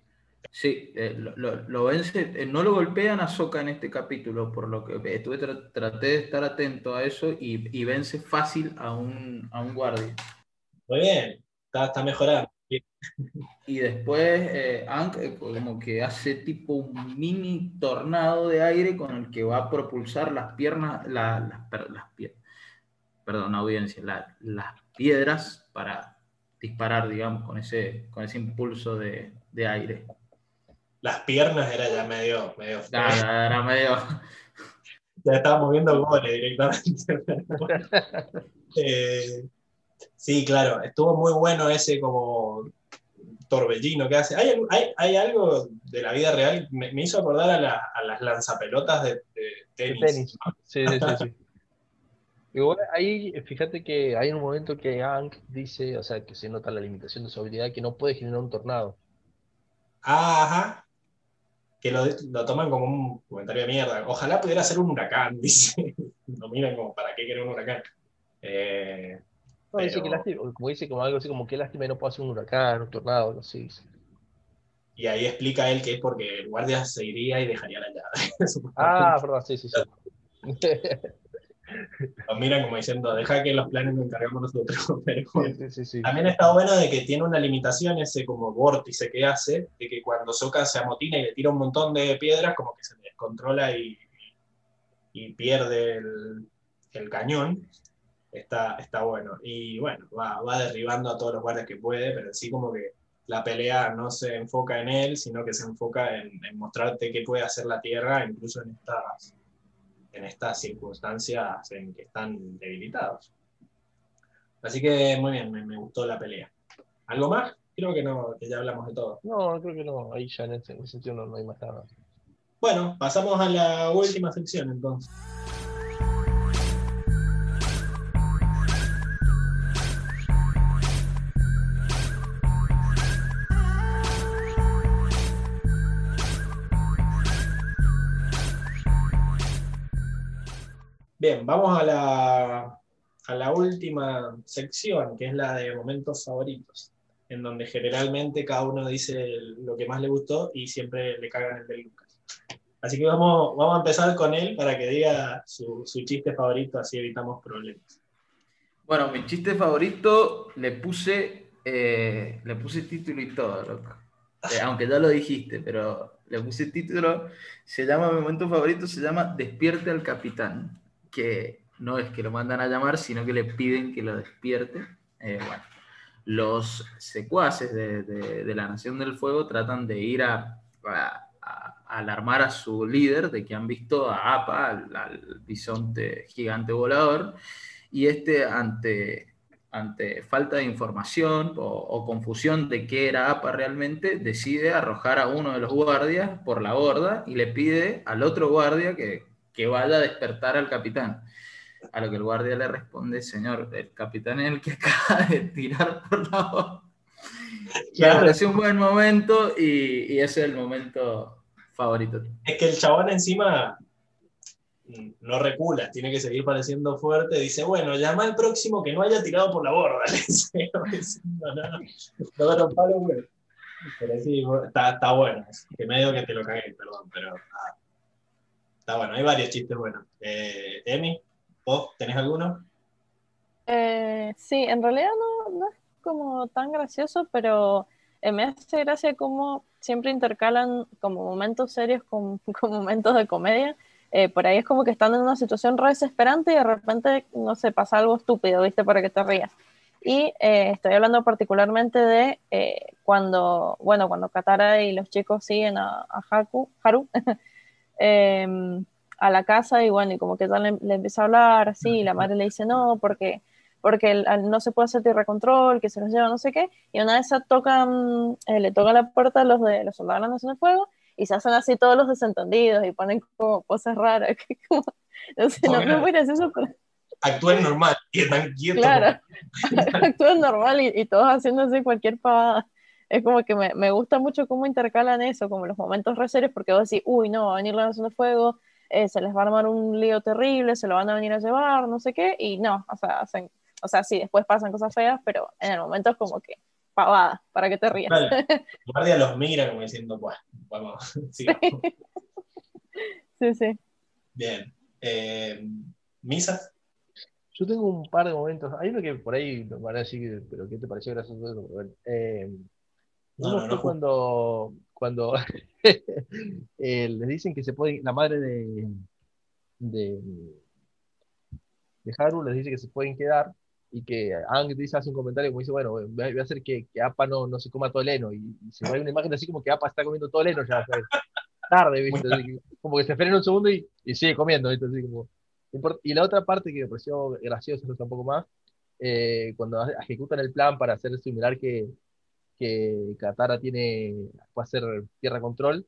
Sí, eh, lo, vence, no lo golpean a Soka en este capítulo, por lo que estuve traté de estar atento a eso y, vence fácil a un, a un guardia. Muy bien, está, está mejorando. Y después eh, eh, como que hace tipo un mini tornado de aire con el que va a propulsar las piernas, las, las perdón, audiencia, las piedras para disparar, digamos, con ese, con ese impulso de, aire. Las piernas era ya medio... medio era medio... Ya estaba moviendo goles directamente. <laughs> eh, Sí, claro, estuvo muy bueno ese como torbellino que hace. ¿Hay, hay, algo de la vida real? Me, hizo acordar a, las lanzapelotas de, tenis. Sí, sí, sí. <laughs> Igual ahí, fíjate que hay un momento que Hank dice, o sea, que se nota la limitación de su habilidad, que no puede generar un tornado. Ah, ajá. Que lo, lo toman como un comentario de mierda. Ojalá pudiera ser un huracán, <laughs> dice. no miran como, ¿para qué quiere un huracán? Eh, como dice como algo así como que lástima y no puedo hacer un huracán, un tornado, algo así. Y ahí explica él que es porque el guardia se iría y dejaría la llave. <laughs> ah, perdón, sí, sí, sí. <laughs> Lo miran como diciendo, deja que los planes nos encargamos nosotros. <laughs> Pero también está bueno de que tiene una limitación ese como vórtice que hace, de que cuando Soka se amotina y le tira un montón de piedras, como que se descontrola y, y pierde el, el cañón está, está bueno. Y bueno, va, va derribando a todos los guardias que puede, pero sí como que la pelea no se enfoca en él, sino que se enfoca en, mostrarte qué puede hacer la Tierra, incluso en estas, en estas circunstancias en que están debilitados. Así que muy bien, me, gustó la pelea. ¿Algo más? Creo que no, que ya hablamos de todo. No, creo que no, ahí ya en ese, sentido no, no hay más nada. Bueno, pasamos a la última sección entonces. Bien, vamos a la, a la última sección, que es la de momentos favoritos, en donde generalmente cada uno dice lo que más le gustó y siempre le cagan el de Lucas. Así que vamos, vamos a empezar con él para que diga su, su chiste favorito, así evitamos problemas. Bueno, mi chiste favorito le puse, eh, le puse título y todo, loco. Eh, aunque ya lo dijiste, pero le puse título, se llama, mi momento favorito se llama Despierte al Capitán que no es que lo mandan a llamar, sino que le piden que lo despierte. Eh, los secuaces de, la Nación del Fuego tratan de ir a, alarmar a su líder de que han visto a APA, al, bisonte gigante volador, y este ante, ante falta de información o, o, confusión de qué era APA realmente, decide arrojar a uno de los guardias por la borda y le pide al otro guardia que, que vaya a despertar al capitán. A lo que el guardia le responde, señor, el capitán es el que <laughs> acaba de tirar por la voz. Me pareció un buen momento y, y, ese es el momento favorito. Es que el chabón encima no recula, tiene que seguir pareciendo fuerte. Dice, bueno, llama al próximo que no haya tirado por la borda. <laughs> Pero sí, está, está bueno. Que medio que te lo cagué, perdón, pero ah, está bueno. Hay varios chistes buenos. Eh, Emi, ¿vos tenés alguno? Eh, sí, en realidad no, no es como tan gracioso, pero eh, me hace gracia como siempre intercalan como momentos serios con, <laughs> con momentos de comedia. Eh, por ahí es como que están en una situación re desesperante y de repente, no sé, pasa algo estúpido, ¿viste? Para que te rías. Y eh, estoy hablando particularmente de eh, cuando, bueno, cuando Katara y los chicos siguen a, a Haku, Haru <laughs> em, a la casa y bueno, y como que ella le, le empieza a hablar así, y la madre le dice no, porque, porque el- al- no se puede hacer tierra control, que se los lleva no sé qué, y una vez tocan, eh, le toca la puerta a los de los soldados de la Nación de Fuego y se hacen así todos los desentendidos y ponen como poses raras, <laughs> que como, no sé, no, no es muy gracioso, pero Actúen normal y están quietos. Claro. <laughs> actúan normal y, y todos haciendo así cualquier pavada. Es como que me, me gusta mucho cómo intercalan eso, como los momentos re serios, porque vos decís, uy, no, va a venir la Nación de Fuego, eh, se les va a armar un lío terrible, se lo van a venir a llevar, no sé qué, y no, o sea, hacen, o sea, sí, después pasan cosas feas, pero en el momento es como que pavada, para que te rías. El <laughs> guardia los mira como diciendo, bueno, vamos, <laughs> sigamos. <laughs> Sí, sí. Bien. Eh, ¿Misa? Yo tengo un par de momentos. Hay uno que por ahí me van a decir, pero ¿qué te pareció gracioso? eso? Pero bueno, eh, No, no, no. cuando, cuando <laughs> eh, les dicen que se puede, la madre de, de, de Haru les dice que se pueden quedar y que Ang dice, hace un comentario como dice, bueno, voy a hacer que, que Appa no, no se coma todo el heno. Y, y se ve una imagen así como que Appa está comiendo todo el heno ya, ¿sabes? tarde, ¿viste? Que como que se frena un segundo y, y sigue comiendo, ¿viste? Así como, y la otra parte que me pareció graciosa, eso un poco más, eh, cuando ejecutan el plan para hacer similar que, que Katara tiene, puede hacer tierra control,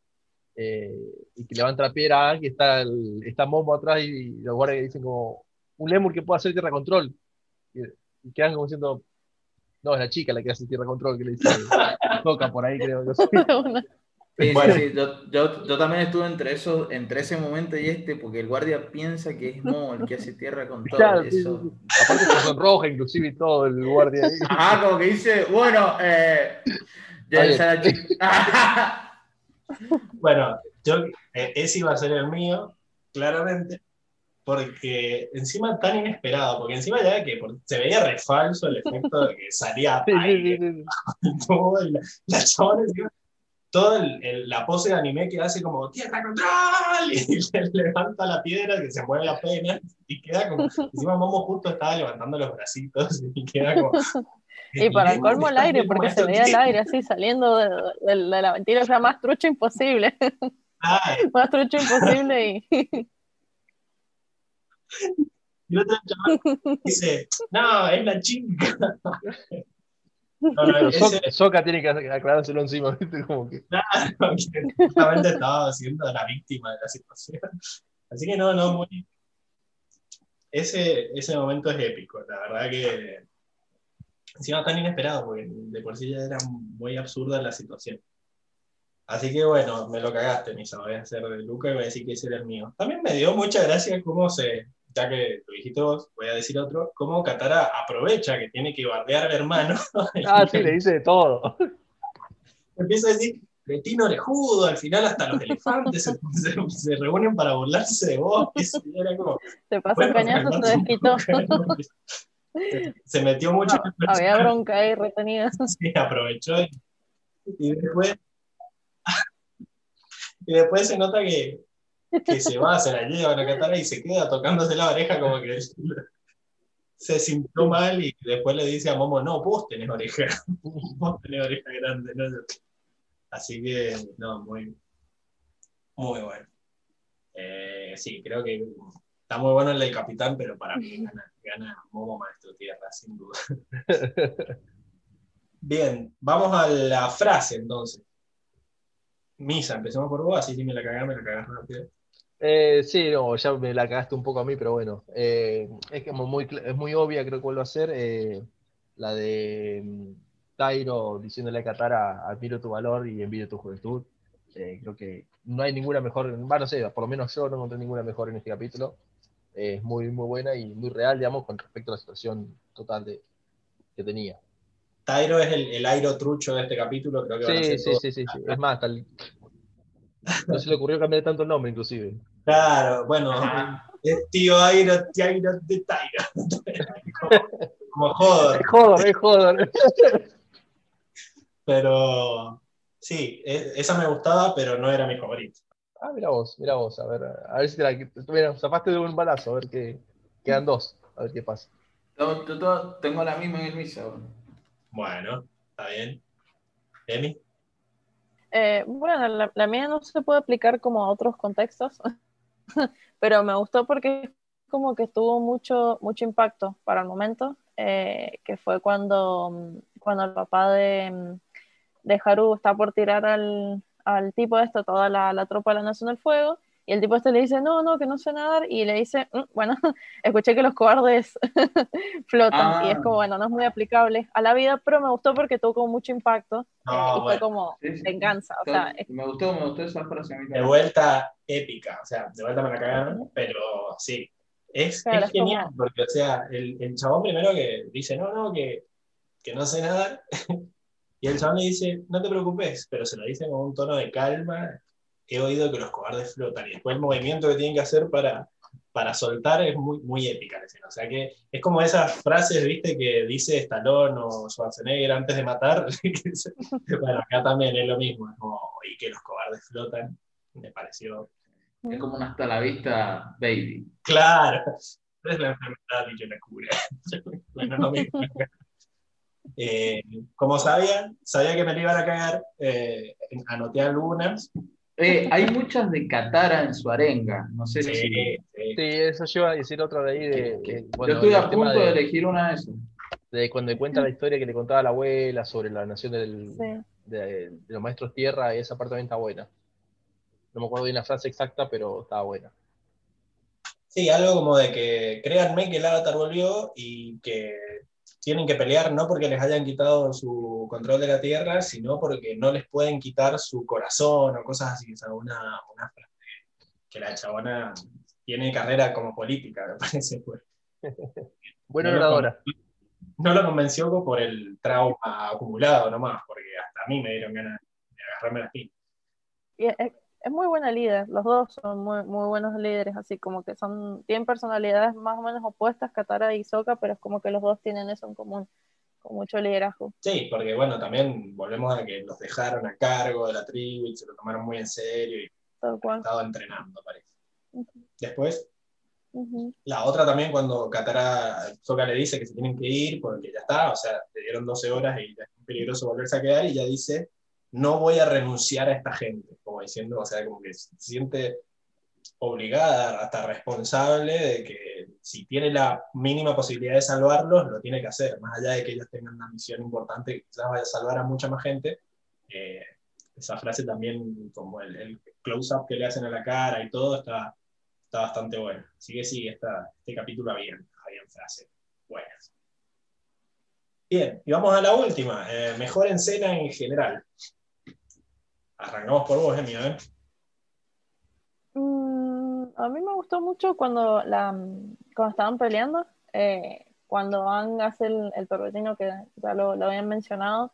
eh, y que levanta la piedra y está, el, está Momo atrás y, los guardias dicen como, un lemur que puede hacer tierra control. Y, y quedan como diciendo, no, es la chica la que hace tierra control, que le dice, toca por ahí, creo que <laughs> sí. Sí, Bueno. sí, sí, Yo, yo, yo también estuve entre, esos, entre ese momento y este, porque el guardia piensa que es Mo el que hace tierra con todo. Claro, eso. sí, sí. Aparte se sonroja inclusive y todo el guardia ahí. <laughs> Ajá, como que dice, bueno, eh, ya chica. <laughs> Bueno, yo, eh, ese iba a ser el mío, claramente, porque encima tan inesperado, porque encima ya que por- se veía re falso el efecto de que salía <laughs> aire sí, sí. y todo, y la, la chabona encima, toda el- el- la pose de anime que hace como tierra control <laughs> y le levanta la piedra que se mueve apenas y queda como, encima Momo justo estaba levantando los bracitos y queda como... Y para el "Bien, colmo el aire, porque se veía el ¿qué?". aire así saliendo de, de- de la mentira, o sea, más trucho imposible, Ah, <laughs> más trucho imposible y Y el otro chaval dice, no, es la chica. <laughs> No, no, Soka tiene que aclarárselo encima, <laughs> ¿viste? Como que. Claro, que justamente estaba siendo la víctima de la situación. Así que no, no, muy. Ese, ese momento es épico, la verdad que. Encima tan inesperado, porque de por sí ya era muy absurda la situación. Así que bueno, me lo cagaste, Misa. Voy a hacer de Luca y voy a decir que ese era el mío. También me dio mucha gracia cómo se. Ya que lo dijiste vos, voy a decir otro. Cómo Katara aprovecha que tiene que bardear al hermano. <laughs> Ah, sí, le dice de todo. empieza a decir, cretino orejudo, al final hasta los elefantes se, <laughs> se- se reúnen para burlarse de vos. era como, se pasa bueno, cañazo, se desquitó. <laughs> Se metió mucho Había bronca ahí retenida. sí, aprovechó y, y después y después se nota que, que se va, se la lleva a la Katara y se queda tocándose la oreja como que se sintió mal y después le dice a Momo, no, vos tenés oreja, <laughs> vos tenés oreja grande, no yo". Así que, no, muy, muy bueno. Eh, sí, creo que está muy bueno el del capitán, pero para mí <laughs> gana, gana Momo Maestro Tierra, sin duda. Bien, vamos a la frase entonces. Misa, empecemos por vos, así si me la cagás, me la cagás rápido. Eh, sí, no, ya me la cagaste un poco a mí, pero bueno. eh, es como muy, es muy obvia, creo que vuelvo a hacer. eh, la de mm, Tairo diciéndole a Katara, admiro tu valor y envidio tu juventud. Eh, creo que no hay ninguna mejor, va, no sé, por lo menos yo no encontré ninguna mejor en este capítulo. Es muy, muy buena y muy real, digamos, con respecto a la situación total de, que tenía. Tyro es el, el airo trucho de este capítulo, creo que van a Sí, ser sí, sí, sí, sí. Es más, tal... no se le ocurrió cambiar tanto el nombre, inclusive. Claro, bueno, Ajá. es tío Airo, tío Airo de Tyro. como, <laughs> como Hodor. Es joder, es joder. Pero sí, e- esa me gustaba, pero no era mi favorito. Ah, mira vos, mira vos, a ver, a ver si te la. Mira, zafaste de un balazo, a ver qué. Quedan dos, a ver qué pasa. Todo- todo- todo- Tengo la misma en el misa. Bueno, está bien. Emi. Eh, bueno, la, la mía no se puede aplicar como a otros contextos, <laughs> pero me gustó porque como que tuvo mucho, mucho impacto para el momento, eh, que fue cuando, mm, cuando el papá de, mm, de Haru está por tirar al, al tipo esto, toda la, la tropa de la Nación del Fuego, y el tipo este le dice, no, no, que no sé nadar, y le dice, "Mm, bueno, <laughs> escuché que los cobardes <laughs> flotan, y es Ah. como, bueno, no es muy aplicable a la vida, pero me gustó porque tuvo como mucho impacto, No, eh, y fue bueno. como Sí, sí. venganza, o sea, es me gustó, me gustó esa frase. De vuelta épica, o sea, de vuelta me la cagaron, pero sí. Es, Claro, es es genial, como- porque, o sea, el, el chabón primero que dice, no, no, que, que no sé nada, <laughs> y el chabón le dice, no te preocupes, pero se lo dice con un tono de calma, he oído que los cobardes flotan, y después el movimiento que tienen que hacer para, para soltar es muy, muy épica la escena, o sea que es como esas frases, viste, que dice Stallone o Schwarzenegger antes de matar, <laughs> bueno, acá también es lo mismo, es como, y que los cobardes flotan, me pareció Es como un hasta la vista, baby. Claro, es la enfermedad y yo la cura. <laughs> bueno, no me- <laughs> Eh, como sabía, sabía que me iban a cagar, eh, anoté algunas. Eh, hay muchas de Katara en su arenga. No sé Sí, si. sí. Sí, eso yo iba a decir otra de ahí de. que, bueno, Yo el a punto de, de, elegir una de esas. de cuando cuenta la historia que le contaba la abuela sobre la nación del, Sí. de, de los maestros tierra, y esa parte también está buena. No me acuerdo bien la frase exacta, pero estaba buena. Sí, algo como de que créanme que el avatar volvió y que tienen que pelear no porque les hayan quitado su control de la tierra, sino porque no les pueden quitar su corazón o cosas así. O sea, una, una frase que la chabona tiene carrera como política, me <laughs> parece. Pues. Buena No lo oradora. no lo convenció por el trauma acumulado nomás, porque hasta a mí me dieron ganas de agarrarme las pilas. Es, muy buena líder, los dos son muy, muy buenos líderes, así como que son, tienen personalidades más o menos opuestas, Katara y Sokka, pero es como que los dos tienen eso en común, con mucho liderazgo. Sí, porque bueno, también volvemos a que los dejaron a cargo de la tribu y se lo tomaron muy en serio y Tal han estado entrenando, parece. Ujú. Después, Ujú. la otra también cuando Katara, Sokka le dice que se tienen que ir porque ya está, o sea, le dieron 12 horas y ya es peligroso volverse a quedar y ya dice, no voy a renunciar a esta gente, como diciendo, o sea, como que se siente obligada, hasta responsable de que si tiene la mínima posibilidad de salvarlos, lo tiene que hacer, más allá de que ellos tengan una misión importante que quizás vaya a salvar a mucha más gente. eh, esa frase también, como el, close-up que le hacen a la cara y todo, está, está bastante bueno. Que sí, esta, este capítulo había, había frases buenas. Bien, y vamos a la última. eh, mejor escena en general. Arrancamos por vos, Emi, a ver. Mm, a mí me gustó mucho cuando, la, cuando estaban peleando, eh, cuando Van hace el, el torbellino que ya lo, lo habían mencionado,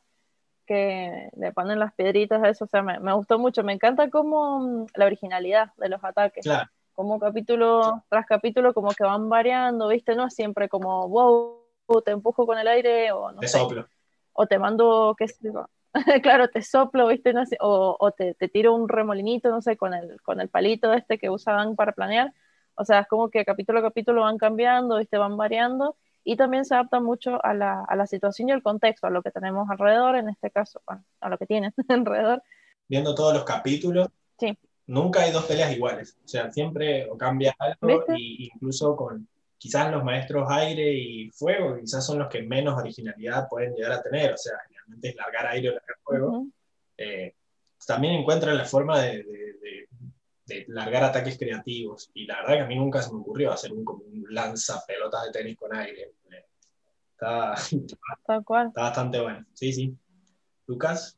que le ponen las piedritas a eso, o sea, me, me gustó mucho, me encanta como mm, la originalidad de los ataques, Claro, como capítulo tras capítulo como que van variando, ¿viste? No siempre como, wow, te empujo con el aire o no te sé, soplo. o te mando, qué sé yo, <laughs> claro, te soplo, ¿viste? No sé, o o te, te tiro un remolinito, no sé, con el, con el palito este que usaban para planear. O sea, es como que capítulo a capítulo van cambiando, ¿viste? Van variando y también se adapta mucho a la, a la situación y al contexto, a lo que tenemos alrededor, en este caso, bueno, a lo que tienen <laughs> alrededor. Viendo todos los capítulos, Sí. nunca hay dos peleas iguales. O sea, siempre o cambia algo, y incluso con quizás los maestros aire y fuego, quizás son los que menos originalidad pueden llegar a tener. O sea, es largar aire o largar fuego. Eh, también encuentran la forma de, de- de- de largar ataques creativos. Y la verdad que a mí nunca se me ocurrió hacer un, como un lanza pelotas de tenis con aire. Eh, Está, cual. está bastante bueno. Sí, sí. Lucas,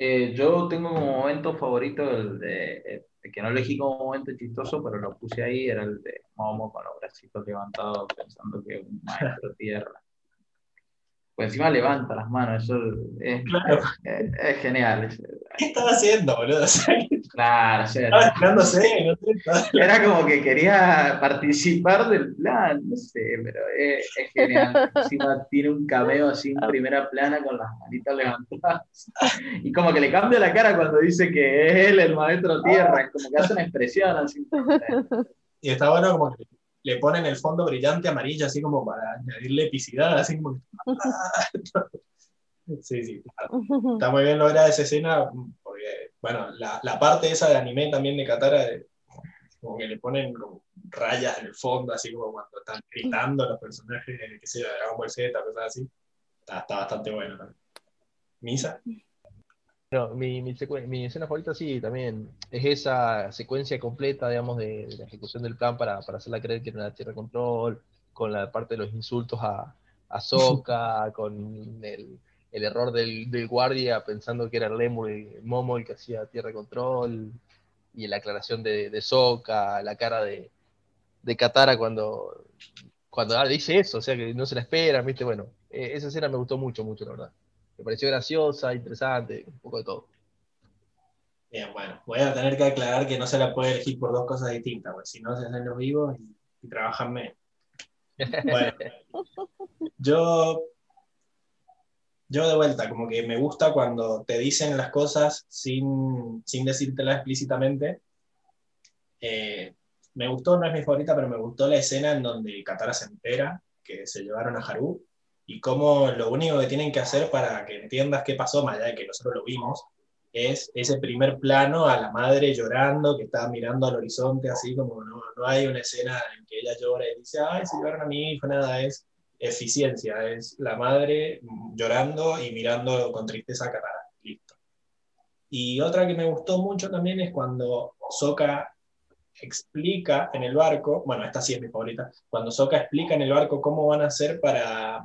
Eh, yo tengo como momento favorito el de, el que no elegí como momento chistoso, pero lo puse ahí, era el de Momo con los bracitos levantados pensando que un maestro tierra. Pues encima levanta las manos, eso es, Claro. es- es genial. ¿Qué estaba haciendo, boludo? Claro, <laughs> o sea, estaba estirándose, no sé, Era como que quería participar del plan, no sé, pero es, es genial. Encima tiene un cameo así en primera plana con las manitas levantadas. Y como que le cambia la cara cuando dice que es él el maestro tierra, es como que hace una expresión así. Y está bueno como que le ponen el fondo brillante amarillo, así como para añadirle epicidad, así como. <laughs> Sí, sí, claro. Está muy bien lograda esa escena, porque, bueno, la, la parte esa de anime también de Katara, como que le ponen rayas en el fondo, así como cuando están gritando los personajes, que sé yo, de Dragon Ball Z, cosas así. Está, está bastante bueno también. ¿Misa? No, mi, mi, escena favorita sí, también es esa secuencia completa, digamos, de, de la ejecución del plan para, para hacerla creer que era una tierra de control, con la parte de los insultos a, a Sokka, <laughs> con el, el error del, del guardia pensando que era Lemur y Momo el que hacía tierra de control, y la aclaración de, de Sokka, la cara de, de Katara cuando, cuando ah, dice eso, o sea que no se la esperan, ¿viste? Bueno, eh, esa escena me gustó mucho, mucho, la verdad. Me pareció graciosa, interesante, un poco de todo. Bien, bueno, voy a tener que aclarar que no se la puede elegir por dos cosas distintas, pues si no se hacen los vivos y, y trabajan menos. Bueno, <laughs> yo, yo de vuelta, como que me gusta cuando te dicen las cosas sin, sin decírtelas explícitamente. Eh, me gustó, no es mi favorita, pero me gustó la escena en donde Katara se entera que se llevaron a Haru y cómo lo único que tienen que hacer para que entiendas qué pasó, más allá de que nosotros lo vimos, es ese primer plano a la madre llorando, que está mirando al horizonte, así como no, no hay una escena en que ella llora y dice, ay, se llevaron a mi hijo, nada, es eficiencia, es la madre llorando y mirando con tristeza a Katara, listo. Y otra que me gustó mucho también es cuando Sokka explica en el barco, bueno, esta sí es mi favorita, cuando Sokka explica en el barco cómo van a hacer para,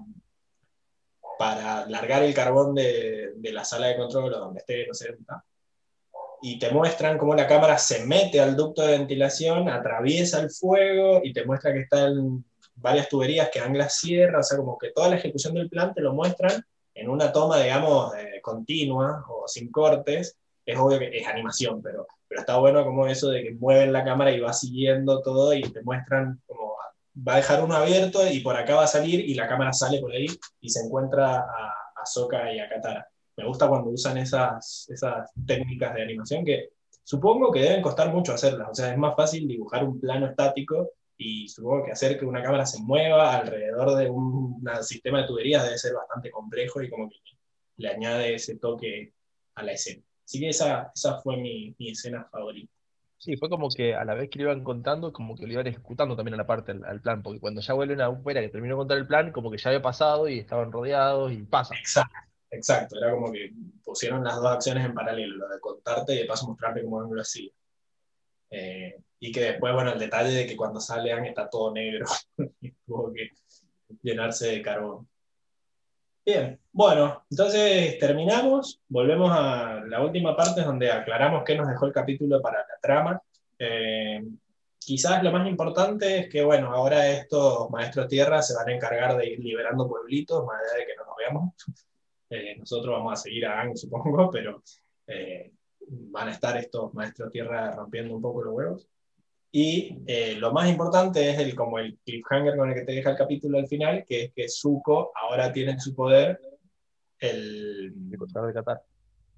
para largar el carbón de, la sala de control o donde esté, no sé dónde está, y te muestran cómo la cámara se mete al ducto de ventilación, atraviesa el fuego y te muestra que están varias tuberías que dan la sierra, o sea, como que toda la ejecución del plan te lo muestran en una toma, digamos, eh, continua o sin cortes. Es obvio que es animación, pero, pero está bueno como eso de que mueven la cámara y va siguiendo todo y te muestran como va a dejar uno abierto y por acá va a salir y la cámara sale por ahí y se encuentra a, a Sokka y a Katara. Me gusta cuando usan esas, esas técnicas de animación que supongo que deben costar mucho hacerlas. O sea, es más fácil dibujar un plano estático y supongo que hacer que una cámara se mueva alrededor de un, un sistema de tuberías debe ser bastante complejo y como que le añade ese toque a la escena. Así que esa, esa fue mi, mi escena favorita. Sí, fue como que a la vez que lo iban contando, como que lo iban ejecutando también a la parte, al, plan, porque cuando ya vuelven a fuera que terminó de contar el plan, como que ya había pasado y estaban rodeados y pasa. Exacto, exacto. Era como que pusieron las dos acciones en paralelo, lo de contarte y de paso mostrarte cómo lo hacía. Eh, y que después, bueno, el detalle de que cuando salen está todo negro <laughs> y tuvo que llenarse de carbón. Bien, bueno, entonces terminamos, volvemos a la última parte donde aclaramos qué nos dejó el capítulo para la trama. Eh, quizás lo más importante es que, bueno, ahora estos maestros tierra se van a encargar de ir liberando pueblitos, más allá de que no nos veamos. Eh, nosotros vamos a seguir a Ang, <laughs> supongo, pero eh, van a estar estos maestros tierra rompiendo un poco los huevos. Y eh, lo más importante es el, como el cliffhanger con el que te deja el capítulo al final, que es que Zuko ahora tiene en su poder el, de contar de Qatar.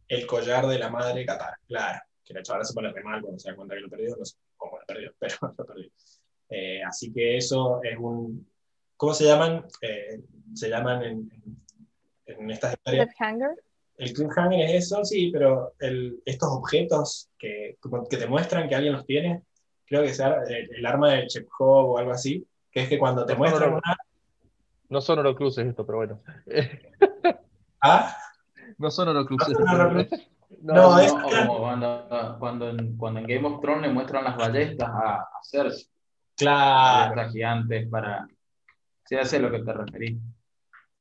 el collar de la madre Qatar. Claro, que la chavala se pone re mal cuando se da cuenta que lo perdió, no sé cómo lo perdió, <laughs> pero lo perdió. Eh, así que eso es un... ¿Cómo se llaman? Eh, se llaman en, en, en estas historias Cliffhanger. el cliffhanger es eso, sí, pero el, estos objetos que, que te muestran que alguien los tiene, creo que sea el, el arma de Chekhov o algo así, que es que cuando te No, muestran una... No son Orocruces esto, pero bueno. <laughs> Ah, No son Orocruces. No son. No, No, es- O como cuando, cuando, en, cuando en Game of Thrones le muestran las ballestas a, a Cersei, claro, ballestas gigantes para... Si hace lo que te referís.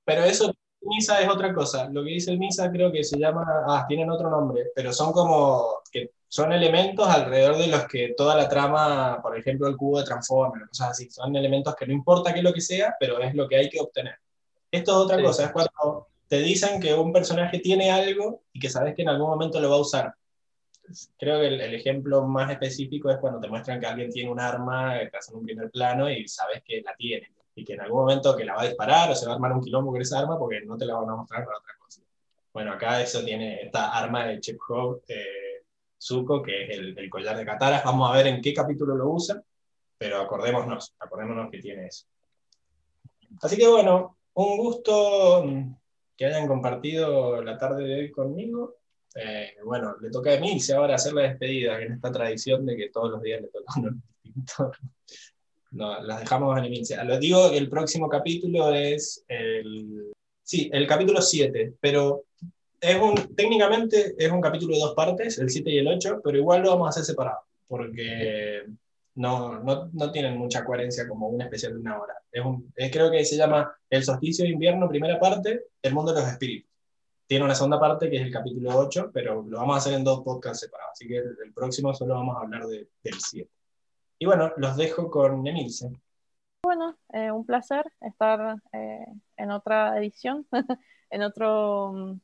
pero eso Misa es otra cosa. Lo que dice el Misa creo que se llama, ah, tienen otro nombre, pero son como que son elementos alrededor de los que toda la trama, por ejemplo, el cubo de Transformer, cosas así, son elementos que no importa qué es lo que sea, pero es lo que hay que obtener. Esto es otra cosa, es cuando te dicen que un personaje tiene algo y que sabes que en algún momento lo va a usar. Creo que el, ejemplo más específico es cuando te muestran que alguien tiene un arma, estás en un primer plano y sabes que la tiene. Y que en algún momento que la va a disparar o se va a armar un quilombo con esa arma porque no te la van a mostrar para otra cosa. Bueno, acá eso tiene esta arma de Chekhov, eh, Zuko, que es el, collar de Kataras. Vamos a ver en qué capítulo lo usa, pero acordémonos, acordémonos que tiene eso. Así que bueno, un gusto que hayan compartido la tarde de hoy conmigo. Eh, bueno, le toca a Emilce ahora hacer la despedida, en esta tradición de que todos los días le toca a uno distinto. No, las dejamos en Emilce. Lo digo, el próximo capítulo es el... Sí, el capítulo 7, pero es un, técnicamente es un capítulo de dos partes, el 7 y el 8, pero igual lo vamos a hacer separado, porque no, no, no, tienen mucha coherencia como un especial de una hora. Es un, creo que se llama El solsticio de invierno, primera parte, El mundo de los espíritus. Tiene una segunda parte que es el capítulo 8, pero lo vamos a hacer en dos podcasts separados. Así que el, próximo solo vamos a hablar de, del 7. Y bueno, los dejo con Emilce. Bueno, eh, un placer estar eh, en otra edición, <laughs> en otro mm,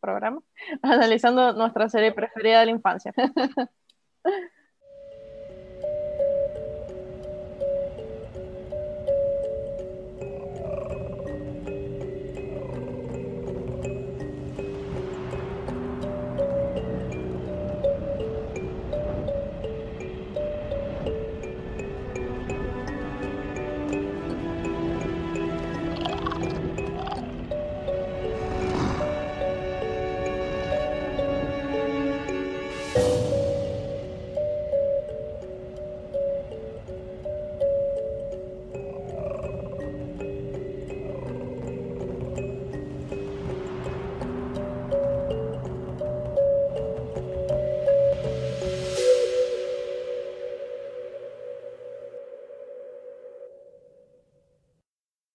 programa, <laughs> analizando nuestra serie preferida de la infancia. <laughs>